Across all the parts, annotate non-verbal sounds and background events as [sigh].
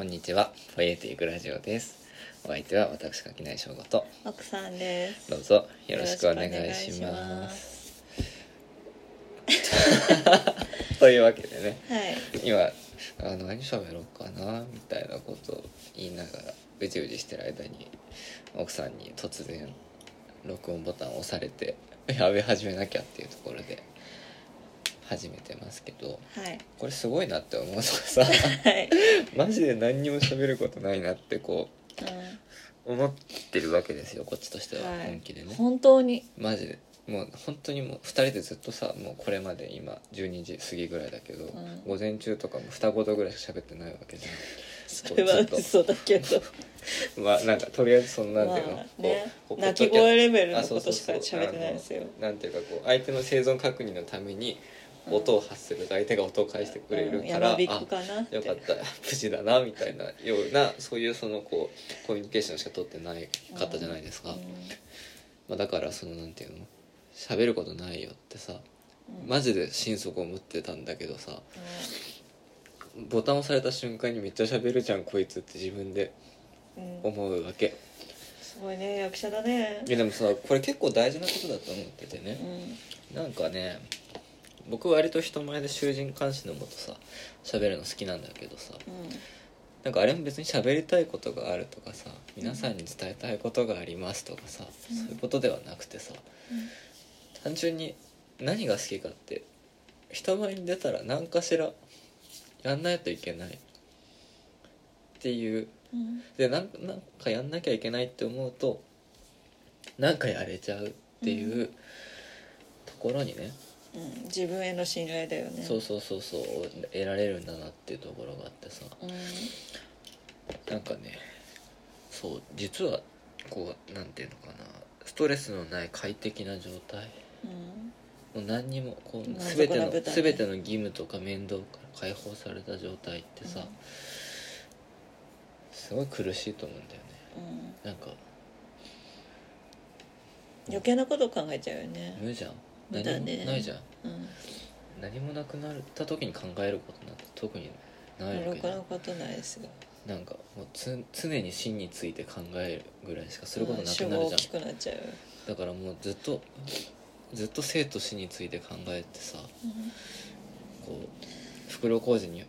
はい、こんにちは。ポエティックラジオです。お相手は私垣内翔吾と、奥さんです。どうぞよろしくお願いし。ます [laughs] というわけでね、はい。今あの何喋ろうかなみたいなことを言いながらうじうじしてる間に奥さんに突然録音ボタンを押されてやべ始めなきゃっていうところで始めてますけどはい。これすごいなって思うのがさはい。[laughs] マジで何にも喋ることないなってこうう思ってるわけですよこっちとしてははい本気でね、ん、本当に。マジでもう本当にもう2人でずっとさもうこれまで今12時過ぎぐらいだけど、ん午前中とかも二言ぐらいしか喋ってないわけじゃんそれは嘘だけど。と [laughs] まあなんかとりあえずそんなんていうの、まあねこう鳴き声レベルのことそうそうしか喋ってないですよ。あのなんていうかこう相手の生存確認のために音を発すると相手が音を返してくれるうん、から、やまびくかなって。よかった。無事だなみたいな。ようなそういうそのこうコミュニケーションしか取ってないかったじゃないですか、うん。まあ、だからそのなんていうの？喋ることないよってさうんマジで心底思ってたんだけどさボタン押された瞬間にめっちゃ喋るじゃんこいつって自分でうん。うん思うわけ。すごいね、役者だね。い。やでもさこれ結構大事なことだと思っててうねん。なんかね僕割と人前で囚人監視のもとさ喋るの好きなんだけどさうん。なんかあれも別に喋りたいことがあるとかさ皆さんに伝えたいことがありますとかさ、うんそういうことではなくてさ単純に何が好きかって人前に出たら何かしらやんないといけないっていううん。でなんなんかやんなきゃいけないって思うとなんかやれちゃうっていうところにね、うん。自分への信頼だよね。そうそうそうそう得られるんだなっていうところがあってさうん。なんかねそう実はこうなんていうのかなストレスのない快適な状態うん。もう何にもこう全ての、全ての義務とか面倒から解放された状態ってさ、うんすごい苦しいと思うんだよねうん。なんか余計なこと考えちゃうよね。無じゃん何もないじゃんうん。何もなくなった時に考えることなんて特にないわけじゃなんことないですよ。なんかもうつ常に死について考えるぐらいしかすることなく主なるじゃん語大きくなっちゃう。だからもうずっとずっと生と死について考えてさうん。こう袋小路には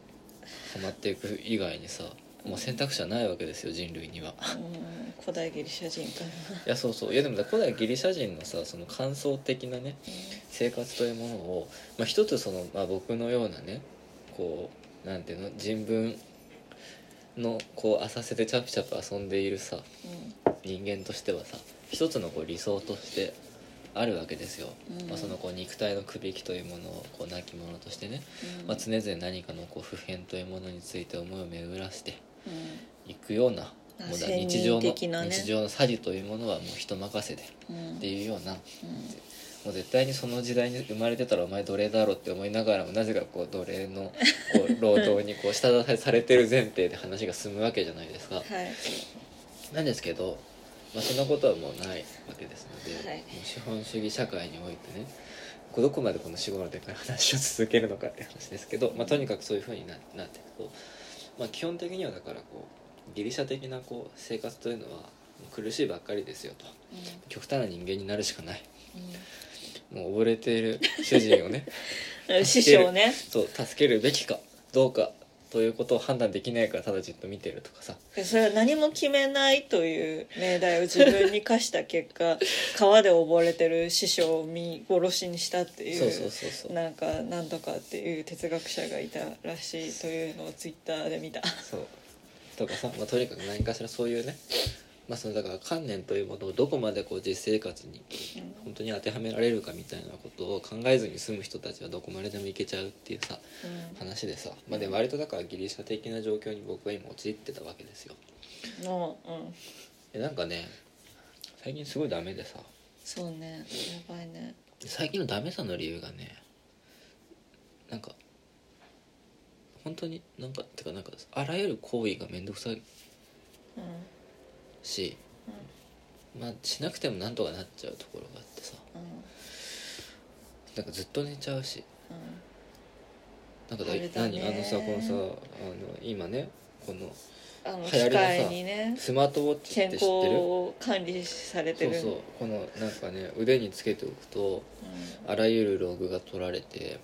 まっていく以外にさもう選択肢はないわけですよ人類には。うん古代ギリシャ人かな。いやそうそう。いやでも古代ギリシャ人のさその感想的なね生活というものを、まあ、一つその、まあ、僕のようなねこうなんていうの人文のこう浅瀬でチャプチャプ遊んでいるさ人間としてはさ一つのこう理想としてあるわけですよ、うん。まあ、そのこう肉体のくびきというものをこう亡き者としてね、うん。まあ、常々何かのこう普遍というものについて思いを巡らしてうんいくようなうだ仙人日常の、ね。日常の詐欺というものはもう人任せでうん。っていうような。うん。もう絶対にその時代に生まれてたらお前奴隷だろって思いながらもなぜかこう奴隷のこう [laughs] 労働にこう下支えされてる前提で話が進むわけじゃないですか。はい。なんですけど、まあ、そんなことはもうないわけですので、はい。もう資本主義社会においてねこうどこまでこの死後のでかい話を続けるのかって話ですけど、まあ、とにかくそういうふうにななっていくと、まあ、基本的にはだからこうギリシャ的なこう生活というのは苦しいばっかりですよと。極端な人間になるしかない。もう溺れている主人をねうん [laughs] 師匠ね。そう助けるべきかどうかということを判断できないからただじっと見てるとかさ。それは何も決めないという命題を自分に課した結果 [laughs] 川で溺れてる師匠を見殺しにしたっていうそうそうそうそう。なんかなんとかっていう哲学者がいたらしいというのをツイッターで見た。そう。とかさ、まあ、とにかく何かしらそういうねまあそのだから観念というものをどこまでこう実生活に本当に当てはめられるかみたいなことを考えずに済む人たちはどこまででもいけちゃうっていうさうん。話でさ、まあ、で割とだからギリシャ的な状況に僕は今陥ってたわけですよ。のうん。でなんかね最近すごいダメでさ。そうねやばいね。最近のダメさの理由がねなんか本当になんかてかなんかあらゆる行為が面倒くさい。うんし、まあしなくてもなんとかなっちゃうところがあってさ。うんなんかずっと寝ちゃうし。うんなんかだ何？あのさこのさあの今ねここのあの流行りのさねスマートウォッチって知健康ってる？を管理されてる。そうそう。このなんかね腕につけておくとあらゆるログが取られて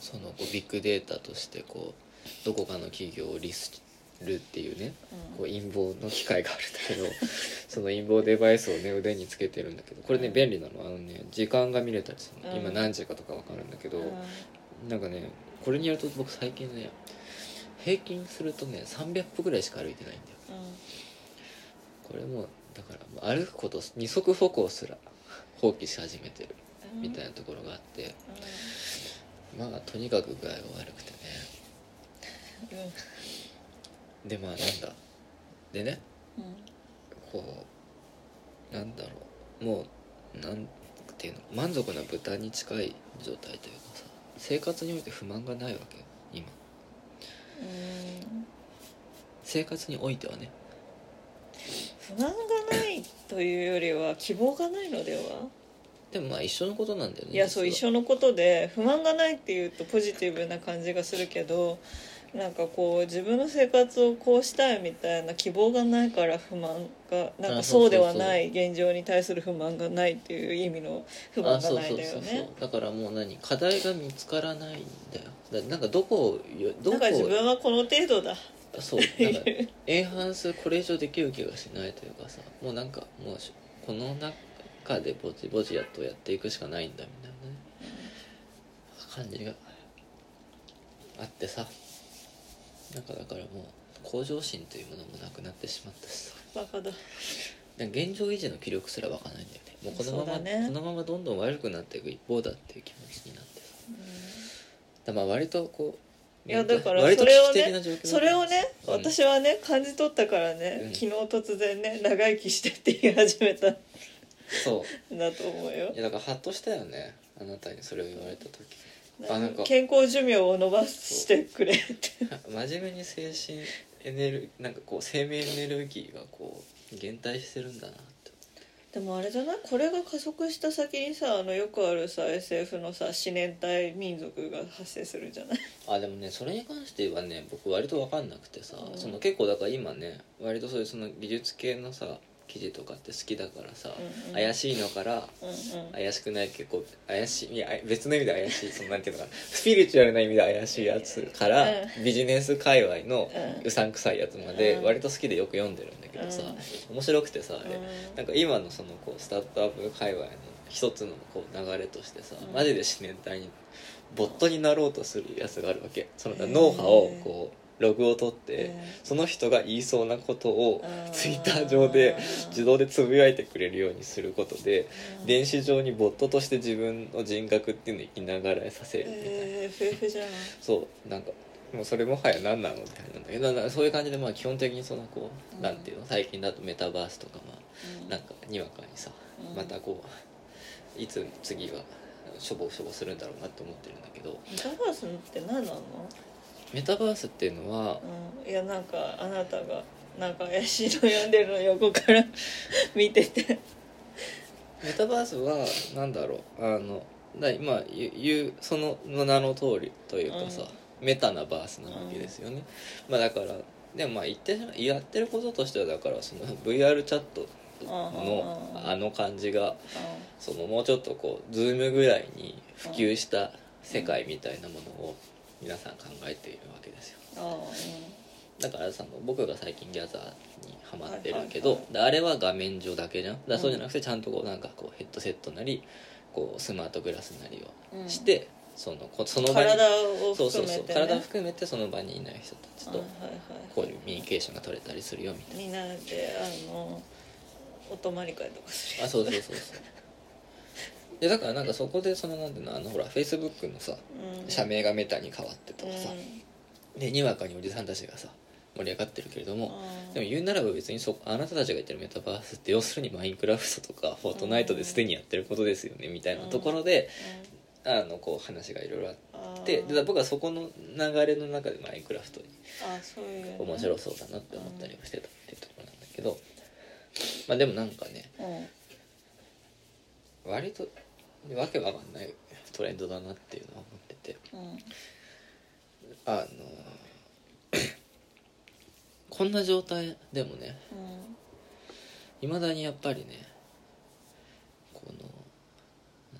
そのこうビッグデータとしてこうどこかの企業をリスるっていうねこう陰謀の機械があるんだけど [laughs] その陰謀デバイスをね腕につけてるんだけどこれね便利なの。あのね時間が見れたりするの。うん。今何時かとか分かるんだけどうん。なんかねこれによると僕最近ね平均するとね300歩ぐらいしか歩いてないんだよ。これもうだから歩くこと二足歩行すら放棄し始めてるうん。みたいなところがあってまあとにかく具合が悪くてね。うんでまあなんだ。でね。うん。こうなんだろう。もうなんていうの。満足な豚に近い状態というかさ。生活において不満がないわけよ今。うん。生活においてはね。不満がないというよりは希望がないのでは？でもまあ一緒のことなんだよね。いやそう一緒のことで不満がないっていうとポジティブな感じがするけどなんかこう自分の生活をこうしたいみたいな希望がないから不満がなんかあそうではない現状に対する不満がないっていう意味の不満がないだよね。だからもう何課題が見つからないんだよ。だなんかどこどこなんか自分はこの程度だ。そう。なんかエンハンスこれ以上できる気がしないというかさもうなんかもうしこの中でぼちぼちやっとやっていくしかないんだみたいなね。感じがあってさなんかだからもう向上心というものもなくなってしまったしさ。バカだ。現状維持の気力すら湧かないんだよね。もうこのまま、ね。このままどんどん悪くなっていく一方だっていう気持ちになってさ。だからまあ割とこういやだからそれをねそれをねうん。私はね感じ取ったからね、うん。昨日突然ね長生きしてって言い始めた。んそう。[laughs] だと思うよ。いやだからハッとしたよねあなたにそれを言われた時あなんか。健康寿命を伸ばしてくれって。真面目に精神エネルなんかこう生命エネルギーがこう減退してるんだなって。でもあれじゃない？これが加速した先にさあのよくあるさ SF のさ思念体民族が発生するじゃない？あでもねそれに関してはね僕割と分かんなくてさ、うん。その結構だから今ね割とそういうその技術系のさ記事とかって好きだからさ、うんうん。怪しいのからうんうん。怪しくない結構怪しいいや別の意味で怪しいそのなんていうのかな。スピリチュアルな意味で怪しいやつから、うビジネス界隈のうん。うさんくさいやつまでうん。割と好きでよく読んでるんだけどさ、面白くてさあれ、うん。なんか今のそのこうスタートアップ界隈の一つのこう流れとしてさ、うん。マジで自然体にボットになろうとするやつがあるわけ。そのへー脳波をこうログを取って、その人が言いそうなことをうん。ツイッター上で自動でつぶやいてくれるようにすることで、うん。電子上にボットとして自分の人格っていうのを生きながらえさせるみたいな、えー、そうなんかもうそれもはや何なのって感じなんだけどなそういう感じでまあ基本的にそのこう、うん。なんていうの？最近だとメタバースとかまあうん。なんかにわかにさ、うん。またこういつ次はしょぼしょぼするんだろうなって思ってるんだけど。メタバースって何なの、メタバースっていうのはうん、いやなんかあなたがなんか怪しいの読んでるの横から [laughs] 見てて。メタバースはなんだろう。あのだまあ言うその名の通りというかさ、メタなバースなわけですよね、まあだからでもまあ言ってやってることとしてはだからその VR チャットのうんあの感じがそのもうちょっとこう Zoom ぐらいに普及した世界みたいなものを皆さん考えているわけですよ。あだからその僕が最近ギャザーにハマってるけど、あれは画面上だけじゃん？だそうじゃなくてちゃんとこうなんかこうヘッドセットなりこうスマートグラスなりうんをして、そのこそのうん、場に体をそうそうそう。体を含めてその場にいない人たちとこういうコミュニケーションが取れたりするよみたいみんなであのお泊まり会とかするなあそうそうそうそうでだからなんかそこでそのなんていうのあのほらフェイスブックのさうん。社名がメタに変わってとかさ、うん。でにわかにおじさんたちがさ盛り上がってるけれども、うん。でも言うならば別にそあなたたちが言ってるメタバースって要するにマインクラフトとかフォートナイトですでにやってることですよねみたいなところで、あのこう話がいろいろあうん。ってで僕はそこの流れの中でマインクラフトにあそういうね。面白そうだなって思ったりもしてたっていうところなんだけど、まあでもなんかねうん。割とわけわかんないトレンドだなっていうのは思ってて。うんあの [coughs] こんな状態でもねういまだにやっぱりねこの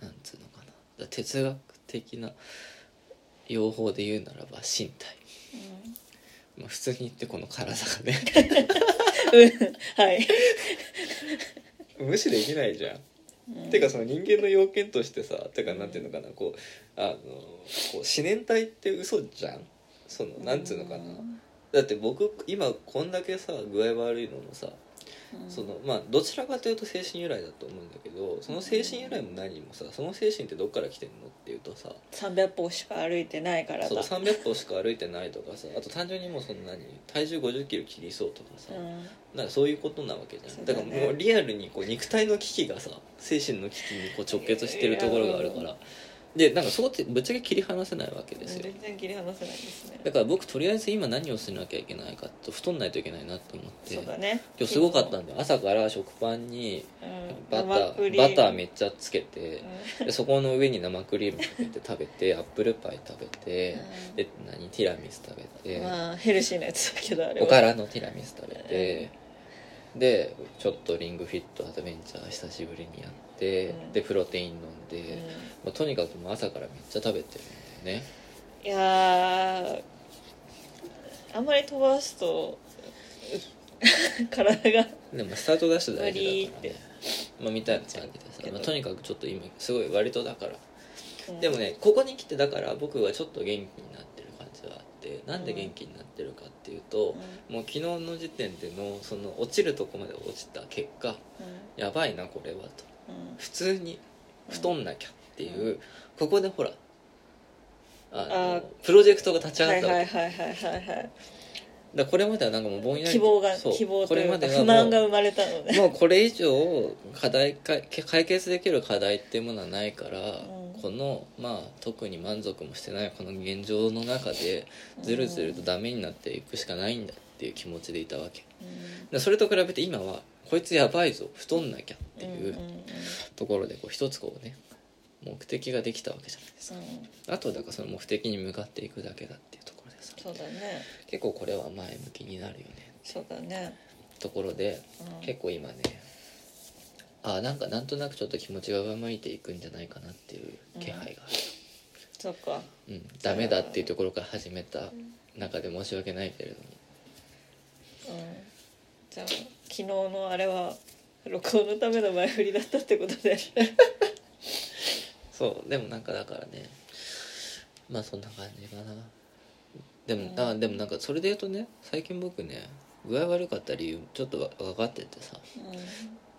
ななんつうのかな。哲学的な用法で言うならば身体、まあ、普通に言ってこの体がね。ん [laughs] うん。はい。[laughs] 無視できないじゃん。うん。てかその人間の要件としてさてかなんていうのかなこうあのこう思念体って嘘じゃん？そのなんつうのかな？だって僕今こんだけさ具合悪いのもさうんそのまあどちらかというと精神由来だと思うんだけどその精神由来も何もさその精神ってどっから来てんのっていうとさ300歩しか歩いてないからそうだ300歩しか歩いてないとかさあと単純にもうその何体重5 0キロ切りそうとかさ、うん。なんかそういうことなわけじゃん。だ,、からもうリアルにこう肉体の危機がさ精神の危機にこう直結してるところがあるからでなんかそこってぶっちゃけ切り離せないわけですよ。全然切り離せないですね。だから僕とりあえず今何をしなきゃいけないかと太んないといけないなって思って。そうだね。今日すごかったんだよ。朝から食パンにうん。バタ生クリーバターめっちゃつけてうん。でそこの上に生クリームかけて食べて [laughs] アップルパイ食べてうん。で何？ティラミス食べて。まあヘルシーなやつだけどあれは。おからのティラミス食べてでちょっとリングフィットアドベンチャー久しぶりにやってうん。でプロテイン飲んうん。でまあとにかくもう朝からめっちゃ食べてるんだよね。いやーあんまり飛ばすとう [laughs] 体がでもスタートダッシュ大事だからね。まあみたいな感じでさ、まあ、とにかくちょっと今すごい割とだから。うん。でもねここに来てだから僕はちょっと元気になってる感じはあってなんで元気になってるかっていうと、もう昨日の時点でのその落ちるとこまで落ちた結果うん。やばいなこれはと。うん。普通に太んなきゃ。っていう、ここでほらあのあプロジェクトが立ち上はいがったわけ、はいはいはいはいはいだこれまではなんかもうぼんやり希望が希望こというか不満が生まれたのね。もうこれ以上課題か解決できる課題っていうものはないから、うん。このまあ特に満足もしてないこの現状の中でずるずるとダメになっていくしかないんだっていう気持ちでいたわけ。うん。でそれと比べて今はこいつやばいぞ太んなきゃっていうところでこう一つこうね目的ができたわけじゃないですか。うん。あとはだからその目的に向かっていくだけだっていうところでさ。そうだね。結構これは前向きになるよね。そうだね。ところでうん。結構今ねあなんかなんとなくちょっと気持ちが上向いていくんじゃないかなっていう気配がある、そっか。うん。ダメだっていうところから始めた中で申し訳ないけれども。うん。じゃあ昨日のあれは録音のための前振りだったってことで [laughs] そうでもなんかだからねまあそんな感じかな。でも、うん。あでもなんかそれで言うとね最近僕ね具合悪かった理由ちょっとわ分かっててさ。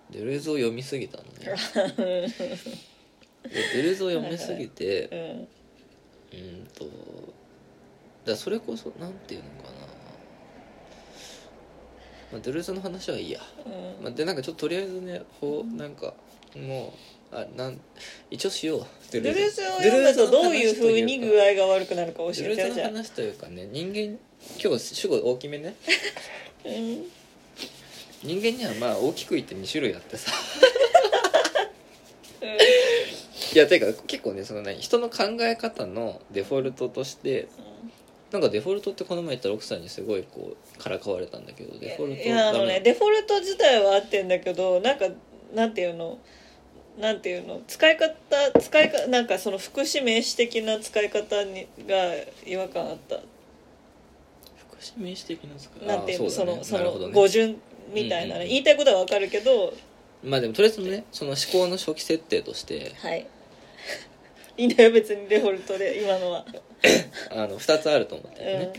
デルーズを読みすぎたのね。[laughs] でデルーズを読みすぎて、うん。うんうんとだそれこそなんていうのかな、まあ、ドゥルーズの話はいいや、うん。まあ、でなんかちょっととりあえずねこうなんかもうあなん一応しよう。ドドゥルーズを読むとどういうふうに具合が悪くなるか教ドゥルーズえてよじゃあの話というかね人間今日主語大きめね。うん。人間にはまあ大きく言って2種類あってさ。[laughs] いやてか結構ねそのね人の考え方のデフォルトとしてなんかデフォルトってこの前言ったら奥さんにすごいこうからかわれたんだけどデフォルトいやあのねデフォルト自体は合ってんだけどなんかなんていうの？なんていうの？使い方使いかなんかその副詞名詞的な使い方にが違和感あった。福祉名詞的な使いなんていうの？そのその語順みたいなね言いたいことはわかるけど。まあでもとりあえずねその思考の初期設定として。はい。[laughs] いいんだよ別にデフォルトで今のは。[coughs] あの2つあると思ってね。ん、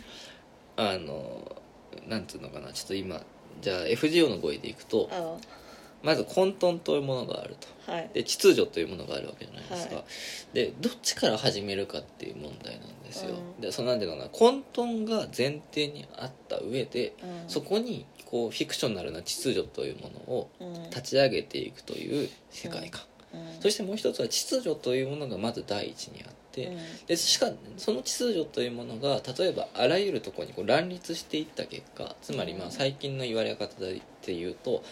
あのなんつうのかな。ちょっと今じゃあ FGO の語彙でいくとあまず混沌というものがあると。はい。で秩序というものがあるわけじゃないですか、はでどっちから始めるかっていう問題なんですよ、うん。でそのなんていうのかな混沌が前提にあった上で、うん。そこにこうフィクショナルな秩序というものをうん。立ち上げていくという世界観、うん。そしてもう一つは秩序というものがまず第一にあって、うん。でしかその秩序というものが例えばあらゆるところにこう乱立していった結果つまりまあうん。最近の言われ方で言うと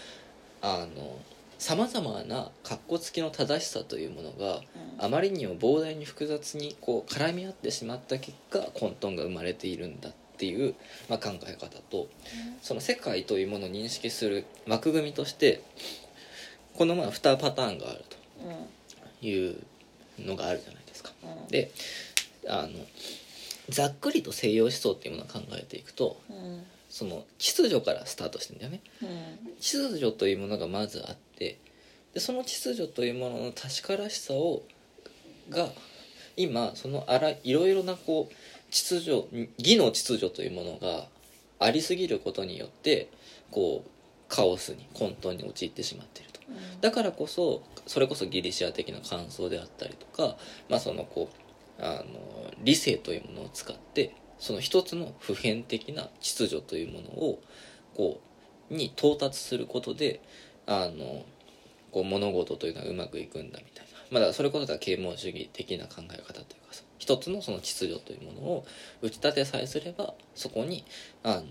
あのさまざまな格好付きの正しさというものがあまりにも膨大に複雑にこう絡み合ってしまった結果混沌が生まれているんだっていう、まあ、考え方とその世界というものを認識する枠組みとしてこのまあ2パターンがあるというのがあるじゃないですか。うん。であのざっくりと西洋思想っていうものを考えていくとうんその秩序からスタートしてんだよね。うん。秩序というものがまずあってでその秩序というものの確からしさをが今そのあらいろいろなこう秩序義の秩序というものがありすぎることによってこうカオスに混沌に陥ってしまっていると。だからこそそれこそギリシア的な感想であったりとか、まあ、そのこうあの理性というものを使ってその一つの普遍的な秩序というものをこうに到達することであのこう物事というのはうまくいくんだみたいな、ま、だそれこそが啓蒙主義的な考え方というかさ一つのその秩序というものを打ち立てさえすればそこにあの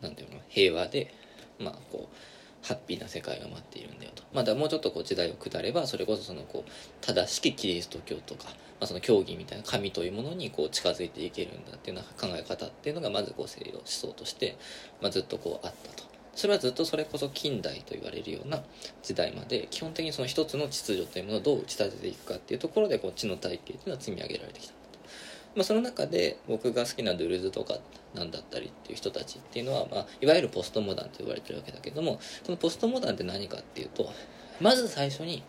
なんていうの平和でまあこうハッピーな世界が待っているんだよと。まあだもうちょっとこう時代を下ればそれこそそのこう正しきキリスト教とか、まあ、その教義みたいな神というものにこう近づいていけるんだっていうような考え方っていうのがまずこう西洋思想として、まあ、ずっとこうあったとそれはずっとそれこそ近代と言われるような時代まで基本的にその一つの秩序というものをどう打ち立てていくかっていうところでこう知の体系というのは積み上げられてきた。まあ、その中で僕が好きなドゥルズとかなんだったりっていう人たちっていうのは、まあ、いわゆるポストモダンと言われてるわけだけどもそのポストモダンって何かっていうとまず最初に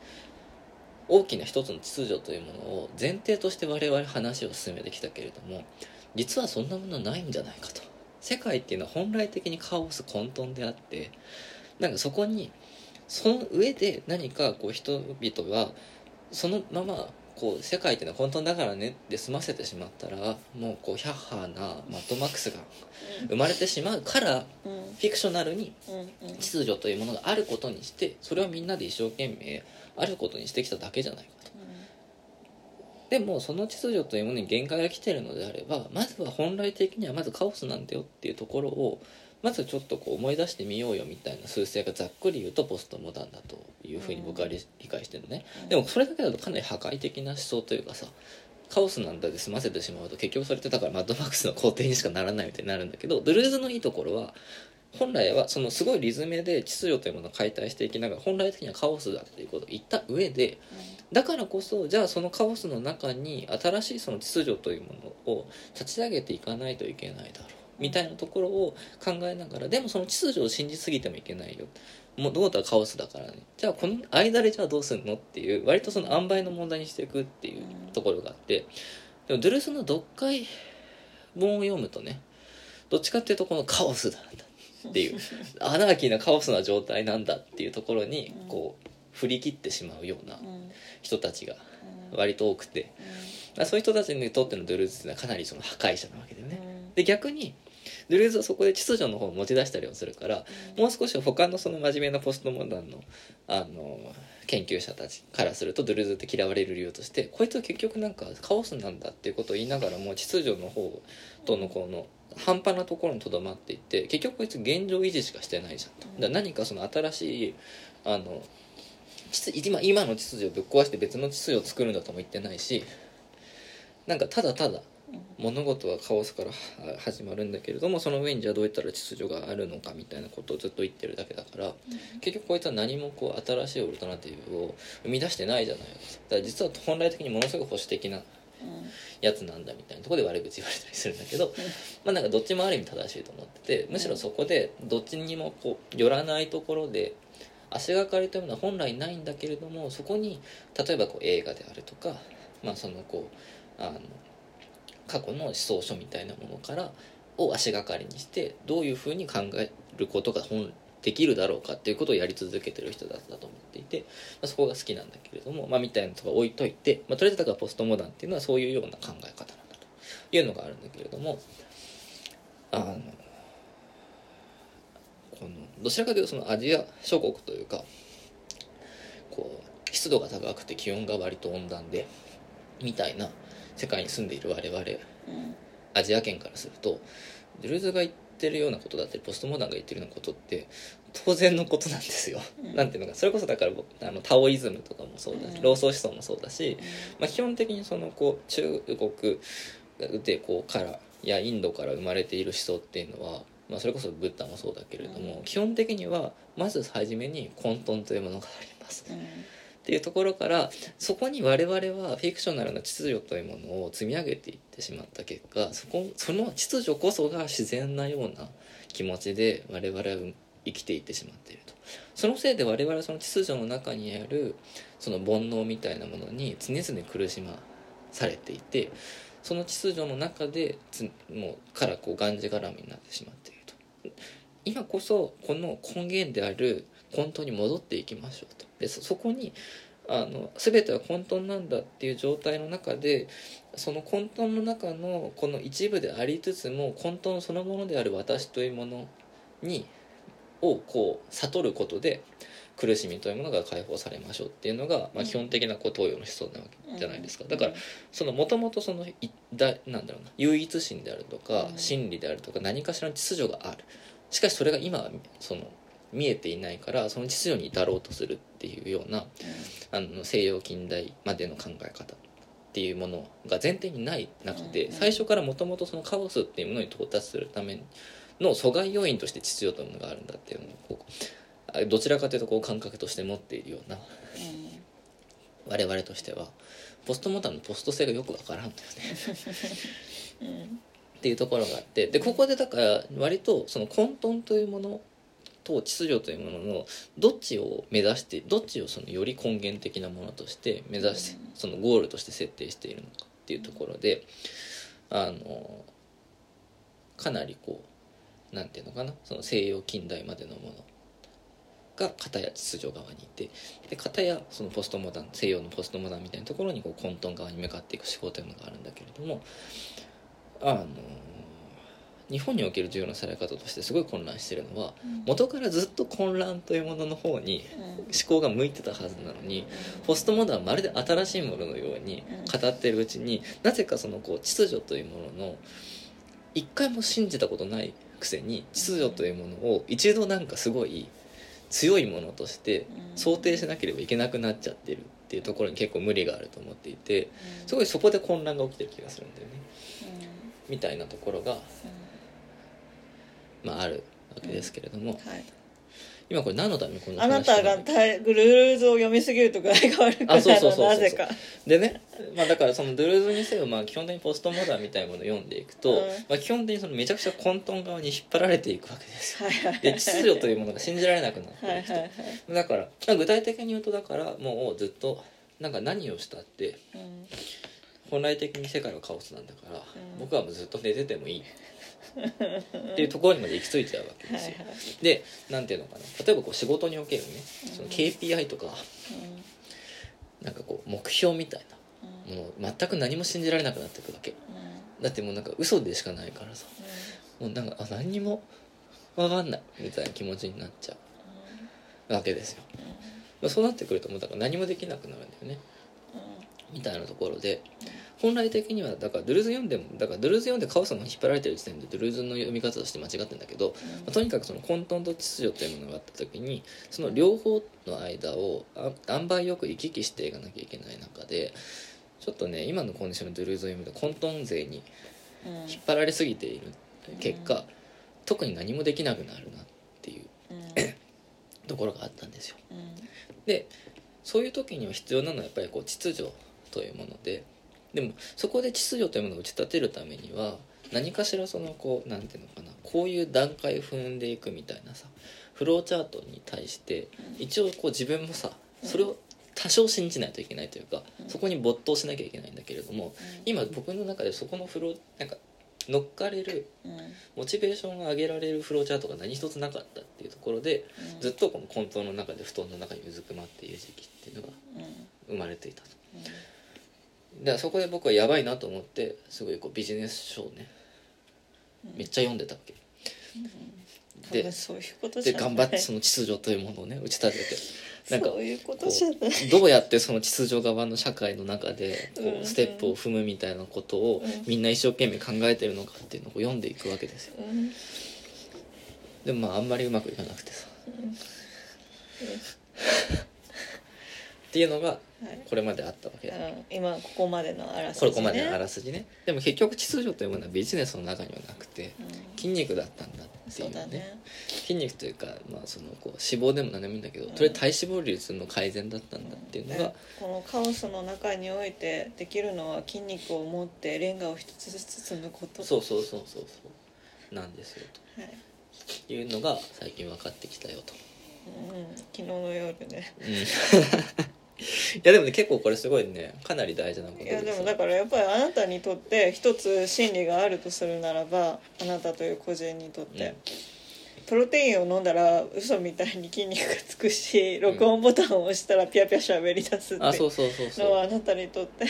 大きな一つの秩序というものを前提として我々話を進めてきたけれども実はそんなものないんじゃないかと。世界っていうのは本来的にカオス混沌であってなんかそこにその上で何かこう人々がそのままこう世界っていうのは混沌だからねって済ませてしまったらもうこうヒャッハーなマッドマックスが生まれてしまうからうん。フィクショナルに秩序というものがあることにしてそれをみんなで一生懸命あることにしてきただけじゃないかと。でもその秩序というものに限界が来てるのであればまずは本来的にはまずカオスなんだよっていうところをまずちょっとこう思い出してみようよみたいな数勢がざっくり言うとポストモダンだというふうに僕は理理解してるのねでもそれだけだとかなり破壊的な思想というかさカオスなんだで済ませてしまうと結局それってだからマッドマックスの皇帝にしかならないみたいになるんだけどドゥルーズのいいところは本来はそのすごいリズムで秩序というものを解体していきながら本来的にはカオスだっていうことを言った上でだからこそじゃあそのカオスの中に新しいその秩序というものを立ち上げていかないといけないだろうみたいなところを考えながらでもその秩序を信じすぎてもいけないよ。もうどうだカオスだからね。じゃあこの間でじゃあどうするのっていう割とその塩梅の問題にしていくっていうところがあってでもドゥルスの読解本を読むとねどっちかっていうとこのカオスだっていうアナーキーなカオスな状態なんだっていうところにこう振り切ってしまうようなうん。人たちが割と多くてまあそういう人たちにとってのドゥルーズっていうのはかなりその破壊者なわけだよね。で逆にドゥルーズはそこで秩序の方を持ち出したりをするからもう少し他のその真面目なポストモダンのあの研究者たちからするとドゥルーズって嫌われる理由としてこいつは結局なんかカオスなんだっていうことを言いながらも秩序の方とのこの半端なところにとどまっていって結局こいつ現状維持しかしてないじゃんと。だから何かその新しいあの秩今今の秩序をぶっ壊して別の秩序を作るんだとも言ってないしなんかただただ物事はカオスからは始まるんだけれどもその上にじゃあどうやったら秩序があるのかみたいなことをずっと言ってるだけだから結局こいつは何もこう新しいオルタナティブを生み出してないじゃないか。とだから実は本来的にものすごい保守的なやつなんだみたいなところで悪口言われたりするんだけどまあなんかどっちもある意味正しいと思っててむしろそこでどっちにもこう寄らないところで足がかりというものは本来ないんだけれどもそこに例えばこう映画であるとかまあそのこうあの過去の思想書みたいなものからを足がかりにしてどういうふうに考えることが本できるだろうかっていうことをやり続けてる人だったと思っていて、まあ、そこが好きなんだけれども、まあ、みたいなとか置いといて、まあ、とりあえずだからポストモダンっていうのはそういうような考え方なんだというのがあるんだけれどもあのこのどちらかというとそのアジア諸国というかこう湿度が高くて気温が割と温暖でみたいな世界に住んでいる我々アジア圏からするとドゥルーズが言ってるようなことだったりポストモダンが言ってるようなことって当然のことなんですよ。うん。なんていうのかそれこそだから僕あのタオイズムとかもそうだしうん。老荘思想もそうだし、まあ、基本的にそのこう中国でこうからやインドから生まれている思想っていうのは、まあ、それこそブッダもそうだけれども、うん。基本的にはまず初めに混沌というものがあります。うんっていうところからそこに我々はフィクショナルな秩序というものを積み上げていってしまった結果そこその秩序こそが自然なような気持ちで我々は生きていってしまっていると。そのせいで我々はその秩序の中にあるその煩悩みたいなものに常々苦しまされていてその秩序の中でつもうからこうがんじがらみになってしまっていると。今こそこの根源である混沌に戻っていきましょうと。でそそこにあの全ては混沌なんだっていう状態の中でその混沌の中のこの一部でありつつも混沌そのものである私というものにをこう悟ることで苦しみというものが解放されましょうっていうのが、まあ、基本的なこう東洋の思想なわけじゃないですか。だからそのもともとそのいだなんだろうな唯一心であるとかうん。真理であるとか何かしらの秩序がある。しかしそれが今はその見えていないからその秩序に至ろうとするっていうようなあの西洋近代までの考え方っていうものが前提にない中でうん。最初からもともとそのカオスっていうものに到達するための阻害要因として秩序というものがあるんだっていうのをこうあどちらかというとこう感覚として持っているような我々としてはポストモダンのポスト性がよくわからんね。ん。っていうところがあってでここでだから割とその混沌というものと秩序というもののどっちを目指してどっちをそのより根源的なものとして目指してうん。そのゴールとして設定しているのかっていうところであのかなりこうなんていうのかなその西洋近代までのものが片や秩序側にいてで片やそのポストモダン西洋のポストモダンみたいなところにこう混沌側に向かっていく思考というのがあるんだけれどもあの日本における重要なされ方としてすごい混乱してるのは元からずっと混乱というものの方に思考が向いてたはずなのにポストモダンはまるで新しいもののように語ってるうちになぜかそのこう秩序というものの一回も信じたことないくせに秩序というものを一度なんかすごい強いものとして想定しなければいけなくなっちゃってるっていうところに結構無理があると思っていてすごいそこで混乱が起きてる気がするんだよね。みたいなところが、まあ、あるわけですけれども、はい。今これ何のためにこのあなたが話してるのタイグルーズを読みすぎると具合が悪くなあそうるそうそうそう。なぜか。でね、まあ、だからそのドゥルーズにせよ、まあ、基本的にポストモダンみたいなものを読んでいくと、うん。まあ、基本的にそのめちゃくちゃ混沌側に引っ張られていくわけですよ。はいはいはい。で秩序というものが信じられなくなっていくと、はいはいはい。だからまあ具体的に言うとだからもうずっとなん。か何をしたってうん本来的に世界はカオスなんだから、ん。僕はもうずっと寝ててもいい。っていうところにまで行き着いちゃうわけですよ、はいはい。でなんていうのかな。例えばこう仕事におけるねその KPI とかなんかこう目標みたいなもの全く何も信じられなくなってくるわけ。だってもうなんか嘘でしかないからさ。もうなんかあ何にも分かんないみたいな気持ちになっちゃうわけですよ、まあ、そうなってくるともうだから何もできなくなるんだよねみたいなところで本来的にはだからドゥルーズ読んでもだからドゥルーズ読んでカオスの引っ張られてる時点でドゥルーズの読み方として間違ってるんだけど、まあとにかくその混沌と秩序というものがあった時にその両方の間をあ塩梅よく行き来していかなきゃいけない中でちょっとね今のコンディションのドゥルーズを読むと混沌勢に引っ張られすぎている結果、特に何もできなくなるなっていうところがあったんですよ。でそういう時には必要なのはやっぱりこう秩序というものででもそこで秩序というものを打ち立てるためには何かしらそのこうなんていうのかなこういう段階踏んでいくみたいなさフローチャートに対して一応こう自分もさそれを多少信じないといけないというかそこに没頭しなきゃいけないんだけれども今僕の中でそこのフローなんか乗っかれるモチベーションが上げられるフローチャートが何一つなかったっていうところでずっとこの混沌の中で布団の中にうずくまっている時期っていうのが生まれていたと。だからそこで僕はやばいなと思ってすごいこうビジネス書をねめっちゃ読んでたわけ。で多分そういうことで頑張ってその秩序というものをね打ち立てて。なんかどうやってその秩序側の社会の中でこうステップを踏むみたいなことをうん。みんな一生懸命考えてるのかっていうのを読んでいくわけですよ。うん。でもまああんまりうまくいかなくてさっていうのがはい。これまであったわけだ。うん。今ここまでのあらすこじ、ね、れここまでのあらすじね。でも結局秩序というものはビジネスの中にはなくてうん。筋肉だったんだっていそううねだね。筋肉というか、まあ、そのこう脂肪でも何でもいいんだけど、うん。とりあえず体脂肪率の改善だったんだっていうのが、このカオスの中においてできるのは筋肉を持ってレンガを一つずつ積むこと。そうそうそうそうそう。なんですよはい。というのが最近分かってきたよと。うん、昨日の夜ね。うん [laughs] [laughs] いやでもね結構これすごいね。かなり大事なこといやでさもだからやっぱりあなたにとって一つ真理があるとするならばあなたという個人にとって、うん。プロテインを飲んだら嘘みたいに筋肉がつくし録音ボタンを押したらピャピャしゃべり出すっていうのはあなたにとって。うん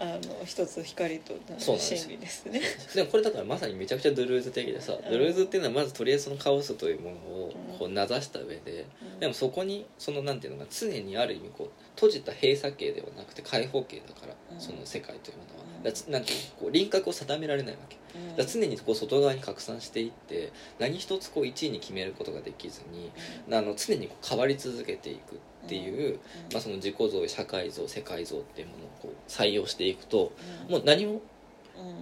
あの一つ光とそうなんです真理です。ね。でもこれだからまさにめちゃくちゃドゥルーズ的でさ、ドゥルーズっていうのはまずとりあえずそのカオスというものをこう名指した上で、でもそこにそのなんていうのか常にある意味こう閉じた閉鎖形ではなくて開放形だから、うん。その世界というものは、うん。だからなんていうのこう輪郭を定められないわけ。うん。だから常にこう外側に拡散していって何一つこう1位に決めることができずにあの常にこう変わり続けていく。っていう、まあ、その自己像社会像世界像っていうものをこう採用していくともう何も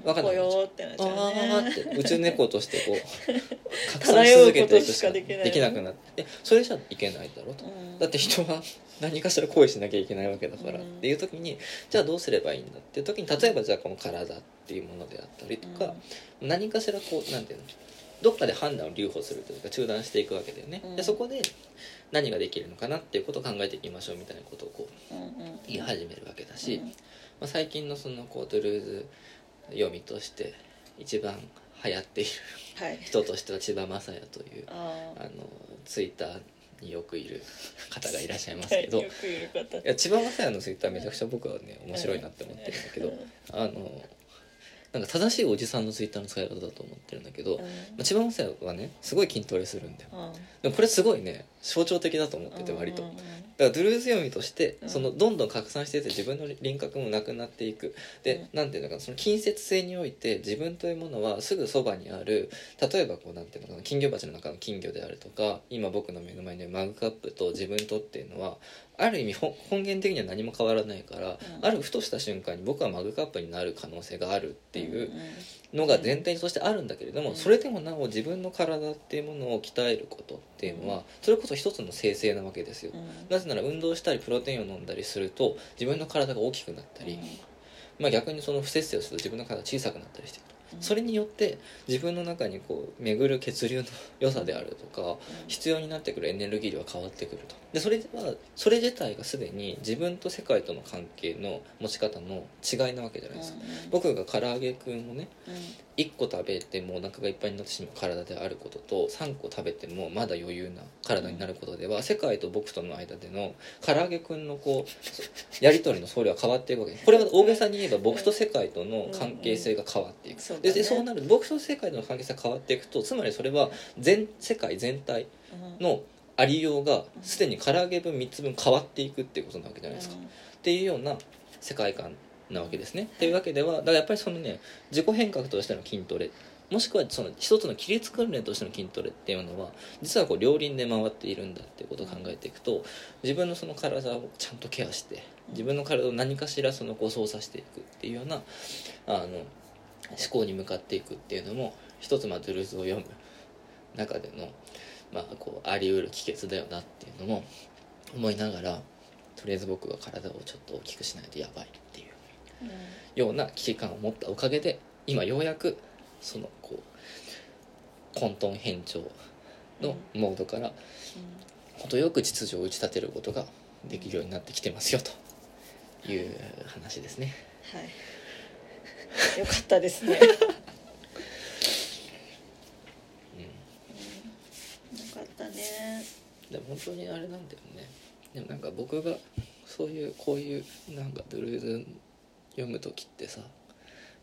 わかんない。なっちゃうあって宇宙猫としてこう [laughs] 拡散し続けていくしかできなくなって。それじゃいけないだろうと。うん。だって人は何かしら恋しなきゃいけないわけだから、うんっていう時にじゃあどうすればいいんだっていう時に例えばじゃあこの体っていうものであったりとか、何かしらこうなんていうのどっかで判断を留保するというか中断していくわけだよね、うん。でそこで何ができるのかなっていうことを考えていきましょうみたいなことをこう言い始めるわけだし、うん。まあ、最近のそのこうドゥルーズ読みとして一番流行っているはい。人としては千葉雅也というああのツイッターによくいる方がいらっしゃいますあけど、いや千葉雅也のツイッターめちゃくちゃ僕はね面白いなって思ってるんだけど、あのなんか正しいおじさんのツイッターの使い方だと思ってるんだけど、まあ、千葉雅也はねすごい筋トレするんだよ。でもこれすごいね象徴的だと思ってて割と。だからドゥルーズ読みとしてうん。そのどんどん拡散してて自分の輪郭もなくなっていく。で、なんていうのかなその近接性において自分というものはすぐそばにある。例えばこうなんていうのかな金魚鉢の中の金魚であるとか今僕の目の前にあるマグカップと自分とっていうのはある意味本本源的には何も変わらないから、うん。あるふとした瞬間に僕はマグカップになる可能性があるっていううんのが前提としてあるんだけれども、うん。それでもなお自分の体っていうものを鍛えることっていうのはそれこそ一つの生成なわけですよ。うん。なぜなら運動したりプロテインを飲んだりすると自分の体が大きくなったり、まあ、逆にその不節制をすると自分の体が小さくなったりしていくと、うんそれによって自分の中にこう巡る血流の良さであるとか必要になってくるエネルギー量は変わってくると。でそれはそれ自体がすでに自分と世界との関係の持ち方の違いなわけじゃないですか、僕が唐揚げくんをね1個食べてもお腹がいっぱいになってしまう体であることと3個食べてもまだ余裕な体になることでは世界と僕との間での唐揚げくんのこうやり取りの総量は変わっていくわけです。これは大げさに言えば僕と世界との関係性が変わっていく、そうだね。ででそうなる。僕と世界との関係性が変わっていくとつまりそれは全世界全体のありようがすでに唐揚げ分3つ分変わっていくっていうことなわけじゃないですか、っていうような世界観なわけですね。っていうわけではだからやっぱりそのね自己変革としての筋トレもしくはその一つの規律訓練としての筋トレっていうのは実はこう両輪で回っているんだっていうことを考えていくと自分のその体をちゃんとケアして自分の体を何かしらそのこう操作していくっていうようなあの思考に向かっていくっていうのも一つまあドゥルーズを読む中での、まあ、こうあり得る帰結だよなっていうのも思いながらとりあえず僕は体をちょっと大きくしないとやばいっていうような危機感を持ったおかげで今ようやくそのこう混沌変調のモードから程よく秩序を打ち立てることができるようになってきてますよという話ですね。はいよかったですね。よかったね。でも本当にあれなんだよね。でもなんか僕がそういうこういうなんかドゥルーズ読む時ってさ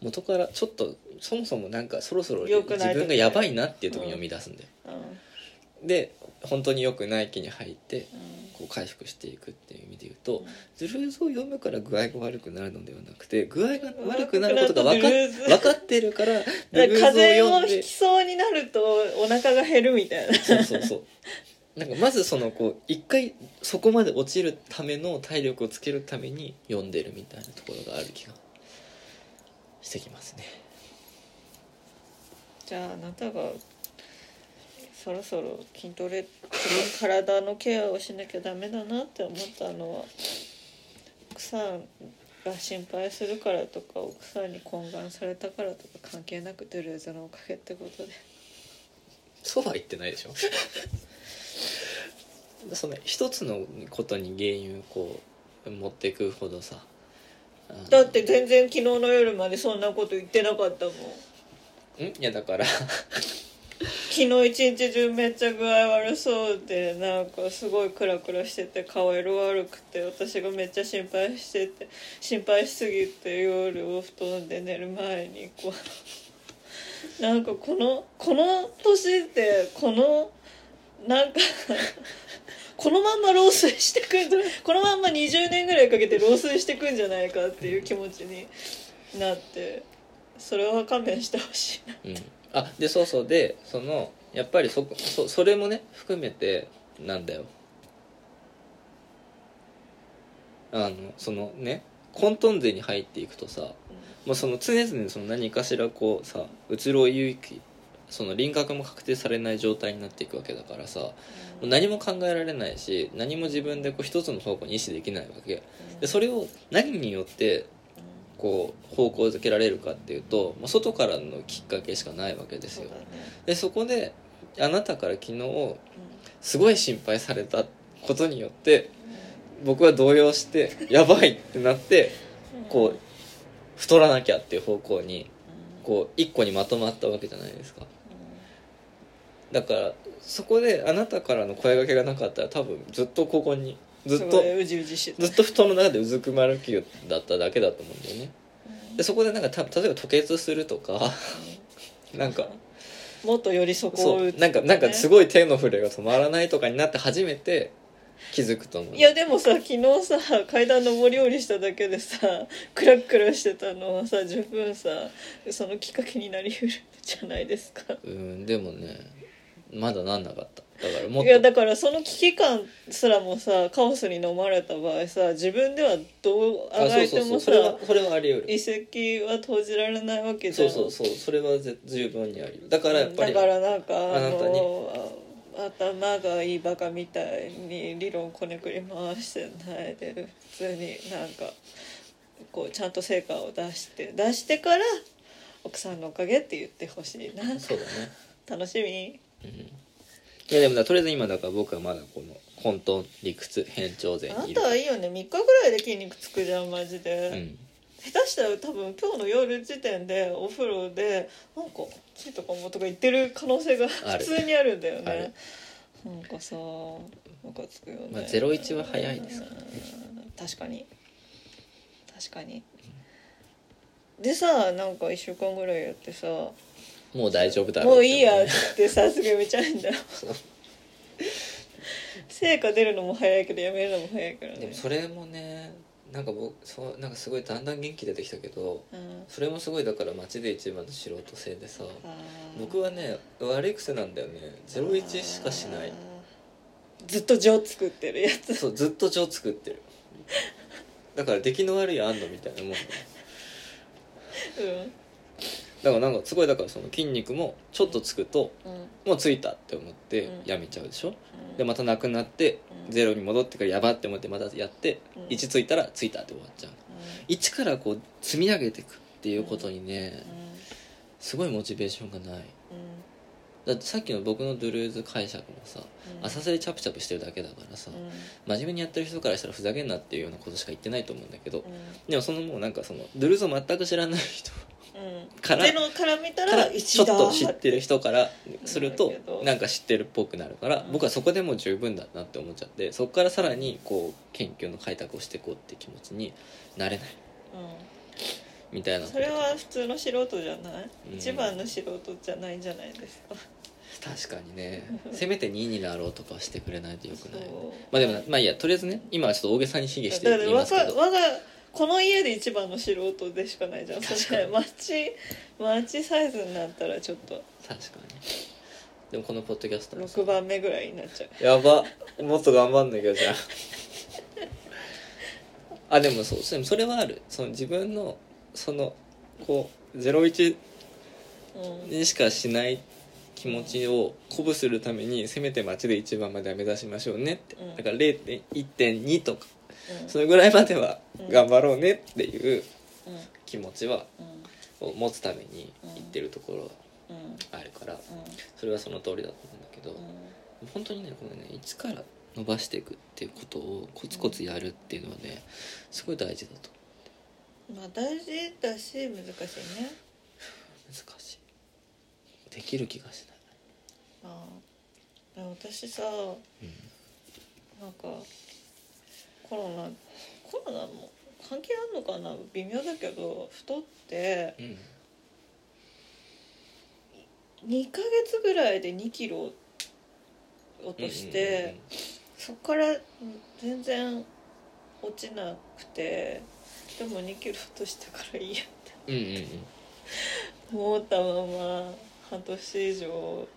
元からちょっとそもそもなんかそろそろ自分がやばいなっていう時に読み出すんだよ、うん。で本当に良くない気に入ってうんこう回復していくっていう意味で言うと、ドゥルーズを読むから具合が悪くなるのではなくて具合が悪くなることが分か分かってるから風邪を読んでひきそうになるとお腹が減るみたいな。そうそうそう。なんかまずそのこう一回そこまで落ちるための体力をつけるために読んでるみたいなところがある気がしてきますね。じゃああなたがそろそろ筋トレ体のケアをしなきゃダメだなって思ったのは奥さんが心配するからとか奥さんに懇願されたからとか関係なくドゥルーズのおかげってことで。そうは言ってないでしょ。[laughs] その一つのことに原因をこう持っていくほどさだって全然昨日の夜までそんなこと言ってなかったもん。ん？いやだから昨日一日中めっちゃ具合悪そうでなんかすごいクラクラしてて顔色悪くて私がめっちゃ心配してて心配しすぎて夜お布団で寝る前にこう。なんかこのこの年ってこのなんかこのまんま老衰してくんじゃこのまんま20年ぐらいかけて老衰してくんじゃないかっていう気持ちになってそれは勘弁してほしいなうん。あでそうそう。でそのやっぱりそこそそれもね含めてなんだよ。あのそのね混沌勢に入っていくとさもうその常々その何かしらこうさ移ろいゆきその輪郭も確定されない状態になっていくわけだからさもう何も考えられないし何も自分でこう一つの方向に意思できないわけ。でそれを何によってこう方向づけられるかっていうともう外からのきっかけしかないわけですよ。そね。でそこであなたから昨日すごい心配されたことによって僕は動揺してやばいってなってこう太らなきゃっていう方向にこう一個にまとまったわけじゃないですか。だからそこであなたからの声掛けがなかったら多分ずっとここにずっとうじうじしてた。ずっと布団の中でうずくまる気だっただけだと思うんだよね。でそこでなんかた例えば吐血するとかなんかもっと寄り添そううなんかなんかすごごい手の触れが止まらないとかになって初めて気づくと思う。いやでもさ昨日さ階段上り下りしただけでさクラクラしてたのはさ十分さそのきっかけになりうるじゃないですか。うんでもねまだなんなかった。だからもっいやとだからその危機感すらもさカオスに飲まれた場合さ自分ではどうああそうそうがいてもさそうそれはそれはあり得る。遺跡は投じられないわけじゃん。そうそうそう。それはぜ十分にあり得る。だからやっぱりだからなんかああなたに。のあ頭がいいバカみたいに理論こねくり回してないで普通になんかこうちゃんと成果を出して出してから奥さんのおかげって言ってほしいな。そうだね。楽しみ？いやでもだとりあえず今だから僕はまだこの混沌理屈変調前あなにいる。たはいいよね。3日ぐらいで筋肉つくじゃんマジで、うん。下手したら多分今日の夜時点でお風呂でなんかついたかもとか言ってる可能性がある。普通にあるんだよある。ねなんかさムカつくよね、まあ01は早いですか？らねうん確かに。確かに。でさなんか1週間ぐらいやってさもう大丈夫だろもういいやってさすぐやめちゃうんだよ。[laughs] 成果出るのも早いけどやめるのも早いからね。でもそれもねなんか僕そうなんかすごいだんだん元気出てきたけどうん。それもすごいだから街で一番の素人性でさ僕はね悪い癖なんだよね。01しかしない。ずっと情作ってるやつ。そうずっと情作ってる。だから出来の悪い安堵みたいなもんだうんだからなんかすごいだからその筋肉もちょっとつくとうん。もうついたって思ってうん。やめちゃうでしょ？うん。でまたなくなってうん。ゼロに戻ってからやばって思ってまたやってうん。1ついたらついたって終わっちゃう。1からこう積み上げていくっていうことにねすごいモチベーションがない。だってさっきの僕のドゥルーズ解釈もさ浅瀬でチャプチャプしてるだけだからさ真面目にやってる人からしたらふざけんなっていうようなことしか言ってないと思うんだけどでもそのもうなんかそのドゥルーズを全く知らない人からゼロから見たからちょっと知ってる人からするとなんか知ってるっぽくなるからうん。僕はそこでもう十分だなって思っちゃってそこからさらにこう研究の開拓をしていこうって気持ちになれない。みたいな。それは普通の素人じゃない、うん。一番の素人じゃないんじゃないですか。確かにね。せめて2位になろうとかしてくれないとよくないそう。まあでもまあいいやとりあえずね今はちょっと大げさに卑下していますけど。が我がこの家で一番の素人でしかないじゃん。確かに。それマッチマッチサイズになったらちょっと。確かに。でもこのポッドキャスト。もさ6番目ぐらいになっちゃう。やば。もっと頑張んなきゃじゃん。あでもそう。でもそれはある。その自分のそのこう01うん。にしかしない気持ちを鼓舞するためにせめて街で一番までは目指しましょうねって、うん。だから0.1.2とかうん。それぐらいまではうん。頑張ろうねっていううん気持ちはうん。を持つために言ってるところあるからうん。それはその通りだと思うんだけど、うん。本当にねこのね一から伸ばしていくっていうことをコツコツやるっていうのはねすごい大事だとまあ大事だし難しいね。難しい。できる気がしないあ私さうんなんかコロナコロナも関係あるのかな？微妙だけど太ってうん2ヶ月ぐらいで2キロ落として、そっからうん全然落ちなくてでも2キロ落としたからいいやって。思ったまま半年以上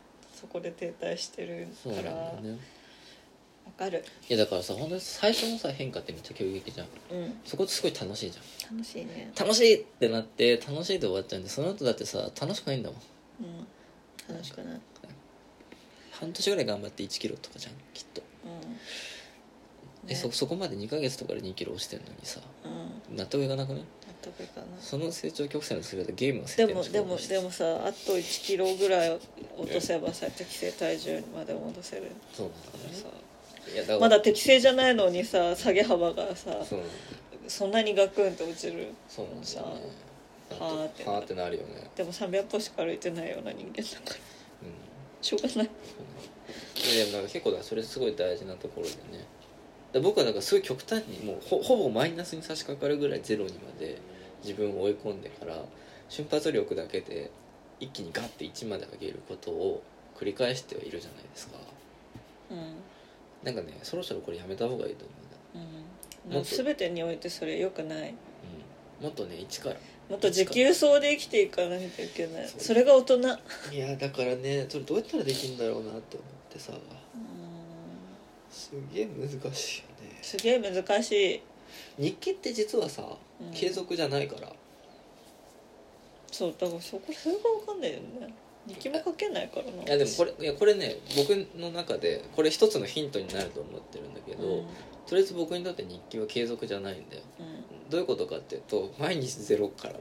そこで停滞してるそうなんだからわよねかる。いやだからさ本当に最初のさ変化ってめっちゃ急激じゃん。うん。そこってすごい楽しいじゃん。楽しいね。楽しいってなって楽しいで終わっちゃうんでその後だってさ楽しくないんだもん。うん。楽しくない。半年ぐらい頑張って1キロとかじゃんきっと。うん。えそそこまで2ヶ月とかで2キロ落ちてんのにさうん。納得いかなくない？納得いかな。いその成長曲線のすべてゲームの設で定の仕方もでもでもさあと1キロぐらい落とせばさ適正体重まで戻せる。そうなんだね。さいやだからまだ適正じゃないのにさ下げ幅がさそそんなにガクンって落ちるそうなんだよね。さはーってはーってなるよね。でも300歩しか歩いてないような人間だからうん。しょうがない。でもなんか結構それすごい大事なところでねで僕はだからすごい極端にもうほほぼマイナスに差し掛かるぐらいゼロにまで自分を追い込んでから瞬発力だけで一気にガッて1まで上げることを繰り返してはいるじゃないですか。うん。なんかねそろそろこれやめた方がいいと思うんだ。うん。もう全てにおいてそれよくない。うん。もっとね一から。もっと持久走で生きていかないといけない。それが大人。うんいやだからねそれどうやったらできるんだろうなって思ってさすげえ難しいよね。すげえ難しい。日記って実はさ、うん。継続じゃないから。そうだからそこそれが分かんないよね。日記も書けないからな。いやでもこれいやこれね僕の中でこれ一つのヒントになると思ってるんだけど、うん。とりあえず僕にとって日記は継続じゃないんだよ。うん。どういうことかっていうと毎日ゼロからも。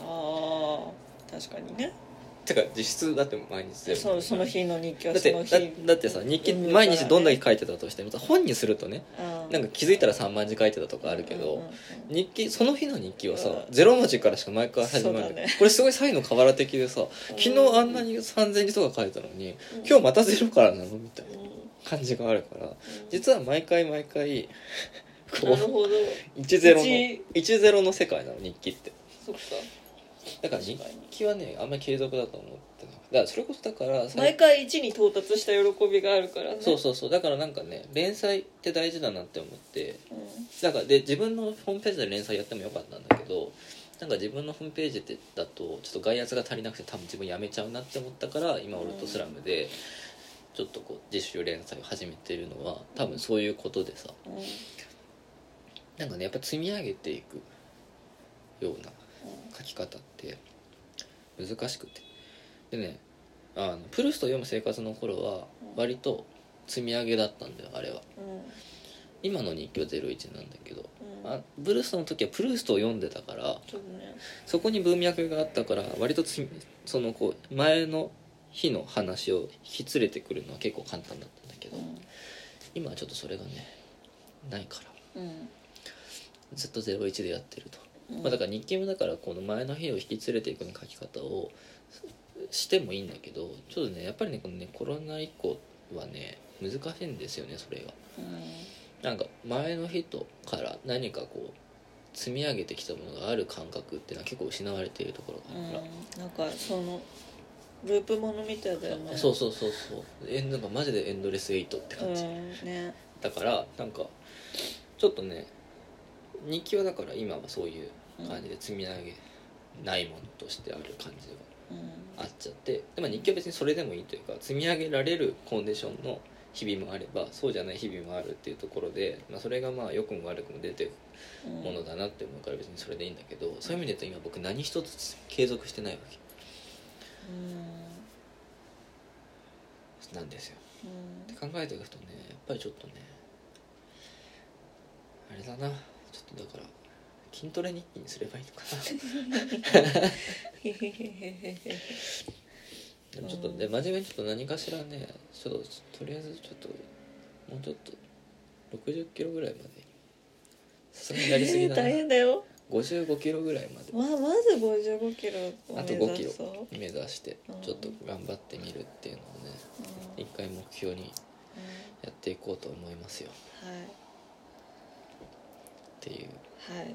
ああ確かにねてか実質だって毎日ゼロそうその日の日記はだってその日。だだってさ日記うん。毎日どんだけ書いてたとしてもさ本にするとねあーなんか気づいたら3万字書いてたとかあるけど、うんうんうん日記その日の日記はさ、うん。ゼロ文字からしか毎回始まるんだよそうだね。これすごい才の河原的でさ昨日あんなに3000字とか書いたのに、今日またゼロからなのみたいなうん。感じがあるから実は毎回毎回こうなるほど。10の一10の世界なの日記って。そっかだから日はねあんまり継続だと思ってなだからそれこそだからさ毎回1に到達した喜びがあるからね。そうそうそう。だからなんかね連載って大事だなって思って。うん。だからで自分のホームページで連載やってもよかったんだけどなんか自分のホームページってだとちょっと外圧が足りなくて多分自分やめちゃうなって思ったから今オルトスラムでちょっとこう自主連載を始めてるのは多分そういうことでさ。うん。なんかねやっぱ積み上げていくような書き方って難しくて。でねあのプルスト読む生活の頃は割と積み上げだったんだよあれは。うん。今の日記は01なんだけど。うん。あプルーストの時はプルーストを読んでたからね。そこに文脈があったから割とつそのこう前の日の話を引き連れてくるのは結構簡単だったんだけど、今はちょっとそれがねないから。うん。ずっと01でやってると、うんまあ、だから日記もだからこの前の日を引き連れていくような書き方をしてもいいんだけどちょっとねやっぱりねこのねコロナ以降はね難しいんですよねそれが。なんか前の人から何かこう積み上げてきたものがある感覚っていうのは結構失われているところがうんあるかなんかそのループものみたいだよね。ら、そうそうそうそう。えなんかマジでエンドレスエイトってう感じ、ん。ね。だからなんかちょっとね日記はだから今はそういう感じで積み上げないものとしてある感じうん。あっちゃってで、まあ、日記は別にそれでもいいというか積み上げられるコンディションの日々もあればそうじゃない日々もあるっていうところで、まあ、それがまあ良くも悪くも出てるうんものだなって思うから別にそれでいいんだけどそういう意味で言うと今僕何一つ継続してないわけ。なんですよ。うん。って考えていくとねやっぱりちょっとねあれだな。ちょっとだから筋トレ日記にすればいいのかな。[laughs] でもちょっとで真面目にちょっと何かしらねちょっととりあえずちょっともうちょっと60キロぐらいまでさすがにやりすぎだな。大変だよ。55キロぐらいまで。まあまず55キロをあと目5キロ目指してうん。ちょっと頑張ってみるっていうのをねうん。一回目標にうん。やっていこうと思いますよ。はい。っていう。はい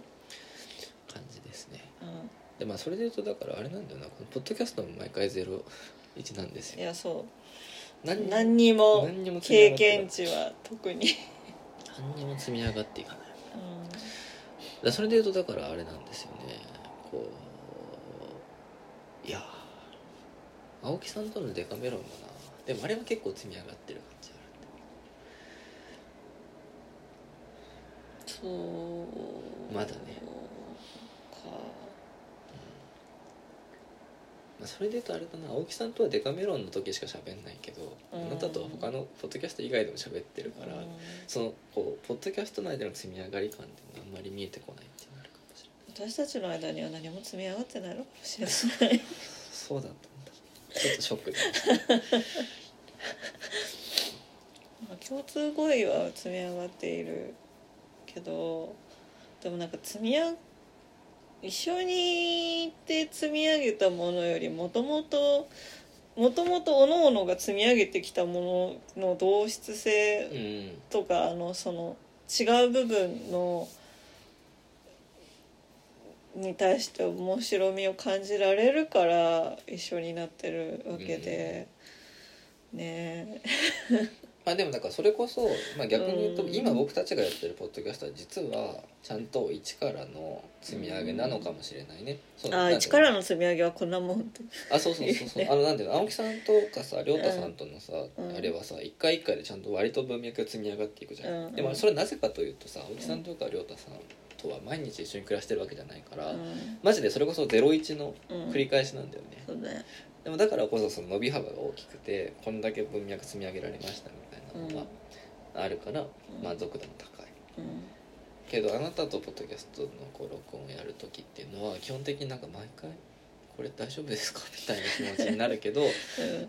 でまあそれで言うとだからあれなんだよな。このポッドキャストも毎回01なんですよ。いやそう。何にも何にも何にも経験値は特に。何にも積み上がっていかない。だかそれで言うとだからあれなんですよね。こういや青木さんとのデカメロンもな。でもあれは結構積み上がってる感じあんそう。まだねかる、まあ、それで言うとあれだな青木さんとはデカメロンの時しか喋んないけどうん。あなたとは他のポッドキャスト以外でも喋ってるから、うん。そのこうポッドキャスト内での積み上がり感っていうのはあんまり見えてこないっていうのがあるかもしれない。私たちの間には何も積み上がってないのかもしれない。そうだったんだ。ちょっとショックでまあ共通語彙は積み上がっているけどでもなんか積み上一緒にいて積み上げたものよりもともともともと各々が積み上げてきたものの同質性うん。とかあのその違う部分のに対して面白みを感じられるから一緒になってるわけで、ねまあでもだからそれこそ、まあ、逆に言うとうん今僕たちがやってるポッドキャストは実はちゃんと一からの積み上げなのかもしれないね。そうあ一からの積み上げはこんなもんってあそうそうそうそう。あのなんていうの青木さんとかさ亮太さんとのさ、うんあれはさ一回一回でちゃんと割と文脈が積み上がっていくじゃん、うんでもそれなぜかというとさ青木さんとか亮太さんとは毎日一緒に暮らしてるわけじゃないから、うんマジでそれこそ01のうん繰り返しなんだよね、そうねでもだからこそその伸び幅が大きくてこんだけ文脈積み上げられましたみたいなのがあるから満足度も高い。うん。けどあなたとポッドキャストのこう録音をやる時っていうのは基本的になんか毎回これ大丈夫ですか？[laughs] みたいな気持ちになるけど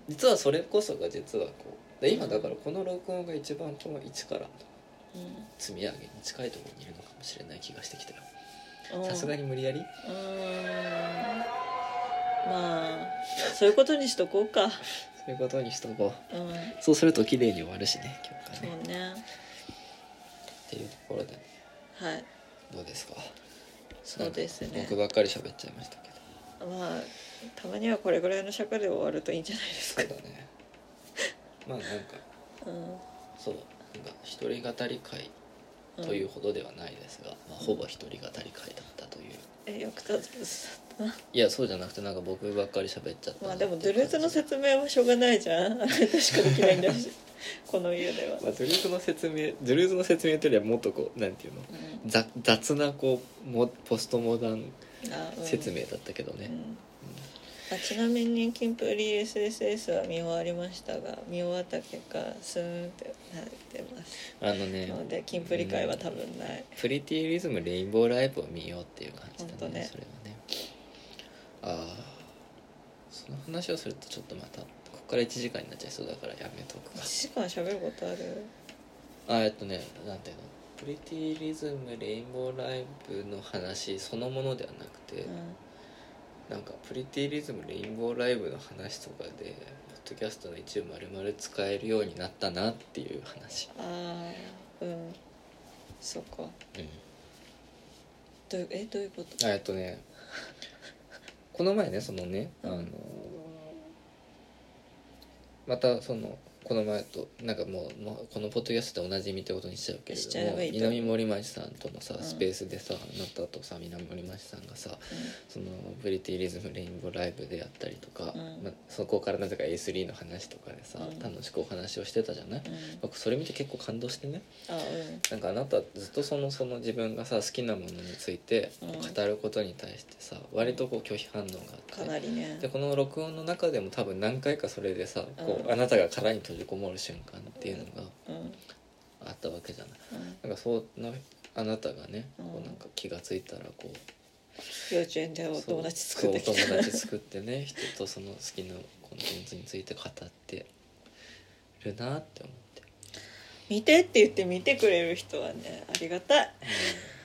実はそれこそが実はこうで今だからこの録音が一番この1からの積み上げに近いところにいるのかもしれない気がしてきたよ。うん。さすがに無理やり？まあそういうことにしとこうかそういうことにしとこう。うん。そうすると綺麗に終わるしね今日そがね。うね。っていうところではい。どうですか？そうですね。僕ばっかり喋っちゃいましたけど。まあたまにはこれぐらいの尺で終わるといいんじゃないですか。そうだね。まあなんかうん。そうなんか一人語り会というほどではないですが、まあ、ほぼ一人語り会だったという。え役立ついやそうじゃなくてなんか僕ばっかり喋っちゃったまあなでもドゥルーズの説明はしょうがないじゃん。あなたしかできないんだしこの家では、[laughs] まあ、ドゥルーズの説明ドゥルーズの説明というよりはもっとこうなんていうの？うん。ざ雑なこうもポストモダンあうん。説明だったけどね、うん。あちなみにキンプリ SSS は見終わりましたが見終わった結果スーンってなってます。あのねのでキンプリ会は多分ない、プリティリズムレインボーライブを見ようっていう感じだねね。それは。ねああその話をするとちょっとまたここから1時間になっちゃいそうだからやめとくか。1時間喋ることある？あえっとねなんていうの？プリティリズムレインボーライブの話そのものではなくて、うん。なんかプリティリズムレインボーライブの話とかでポッドキャストの一部丸々使えるようになったなっていう話。ああうん。そっか。うん。どえどういうこと？あえっとねこの前ねそのねあのまたそのこの前となんかもう、まあ、このポッドキャストでおなじみってことにしちゃうけれしちゃどもえばいいと思う。南森町さんとのさうん。スペースでさ、あなたとさ南森町さんがさそのプリティリズムレインボーライブでやったりとか、うん。まあ、そこからなぜか A3 の話とかでさ、うん。楽しくお話をしてたじゃない、うん。うん僕それ見て結構感動してね。あうん。なんかあなたずっとそのその自分がさ好きなものについてうん。語ることに対してさ割とこう拒否反応があかってなりね。でこの録音の中でも多分何回かそれでさこううん。あなたが殻に閉じこもる瞬間っていうのがうん。あったわけじゃない。うんなんかそのあなたがねうん。こうなんか気が付いたらこう幼稚園でお友達作ってきた。友達作ってね [laughs] 人とその好きなコンテンツについて語ってるなって思って、見てって言って見てくれる人はねありがたい。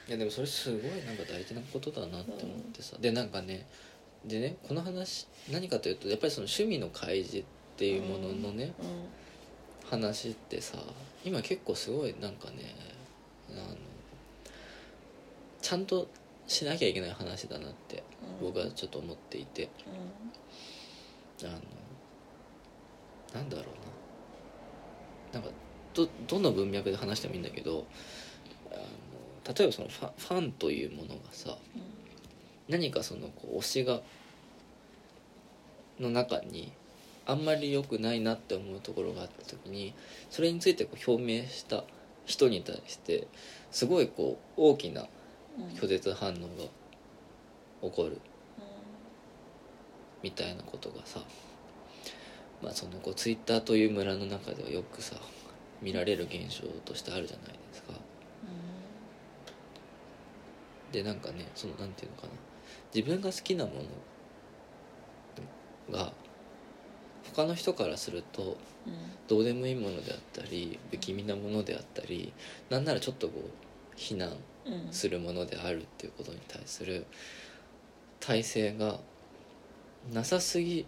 いやでもそれすごいなんか大事なことだなって思ってさ、でなんかねでねこの話何かというとやっぱりその趣味の開示っていうもののね、う話ってさ今結構すごいなんかねあのちゃんとしなきゃいけない話だなってん。僕はちょっと思っていて。あのなんだろうな。なんかどどの文脈で話してもいいんだけどあの例えばそのファファンというものがさ何かそのこう推しがの中にあんまり良くないなって思うところがあった時にそれについてこう表明した人に対してすごいこう大きな拒絶反応が起こるみたいなことがさまあそのこうツイッターという村の中ではよくさ見られる現象としてあるじゃないですか。でなんかねそのなんていうのかな。自分が好きなものが他の人からするとうん。どうでもいいものであったり不気味なものであったりなんならちょっとこう非難うんするものであるっていうことに対する体制がなさすぎ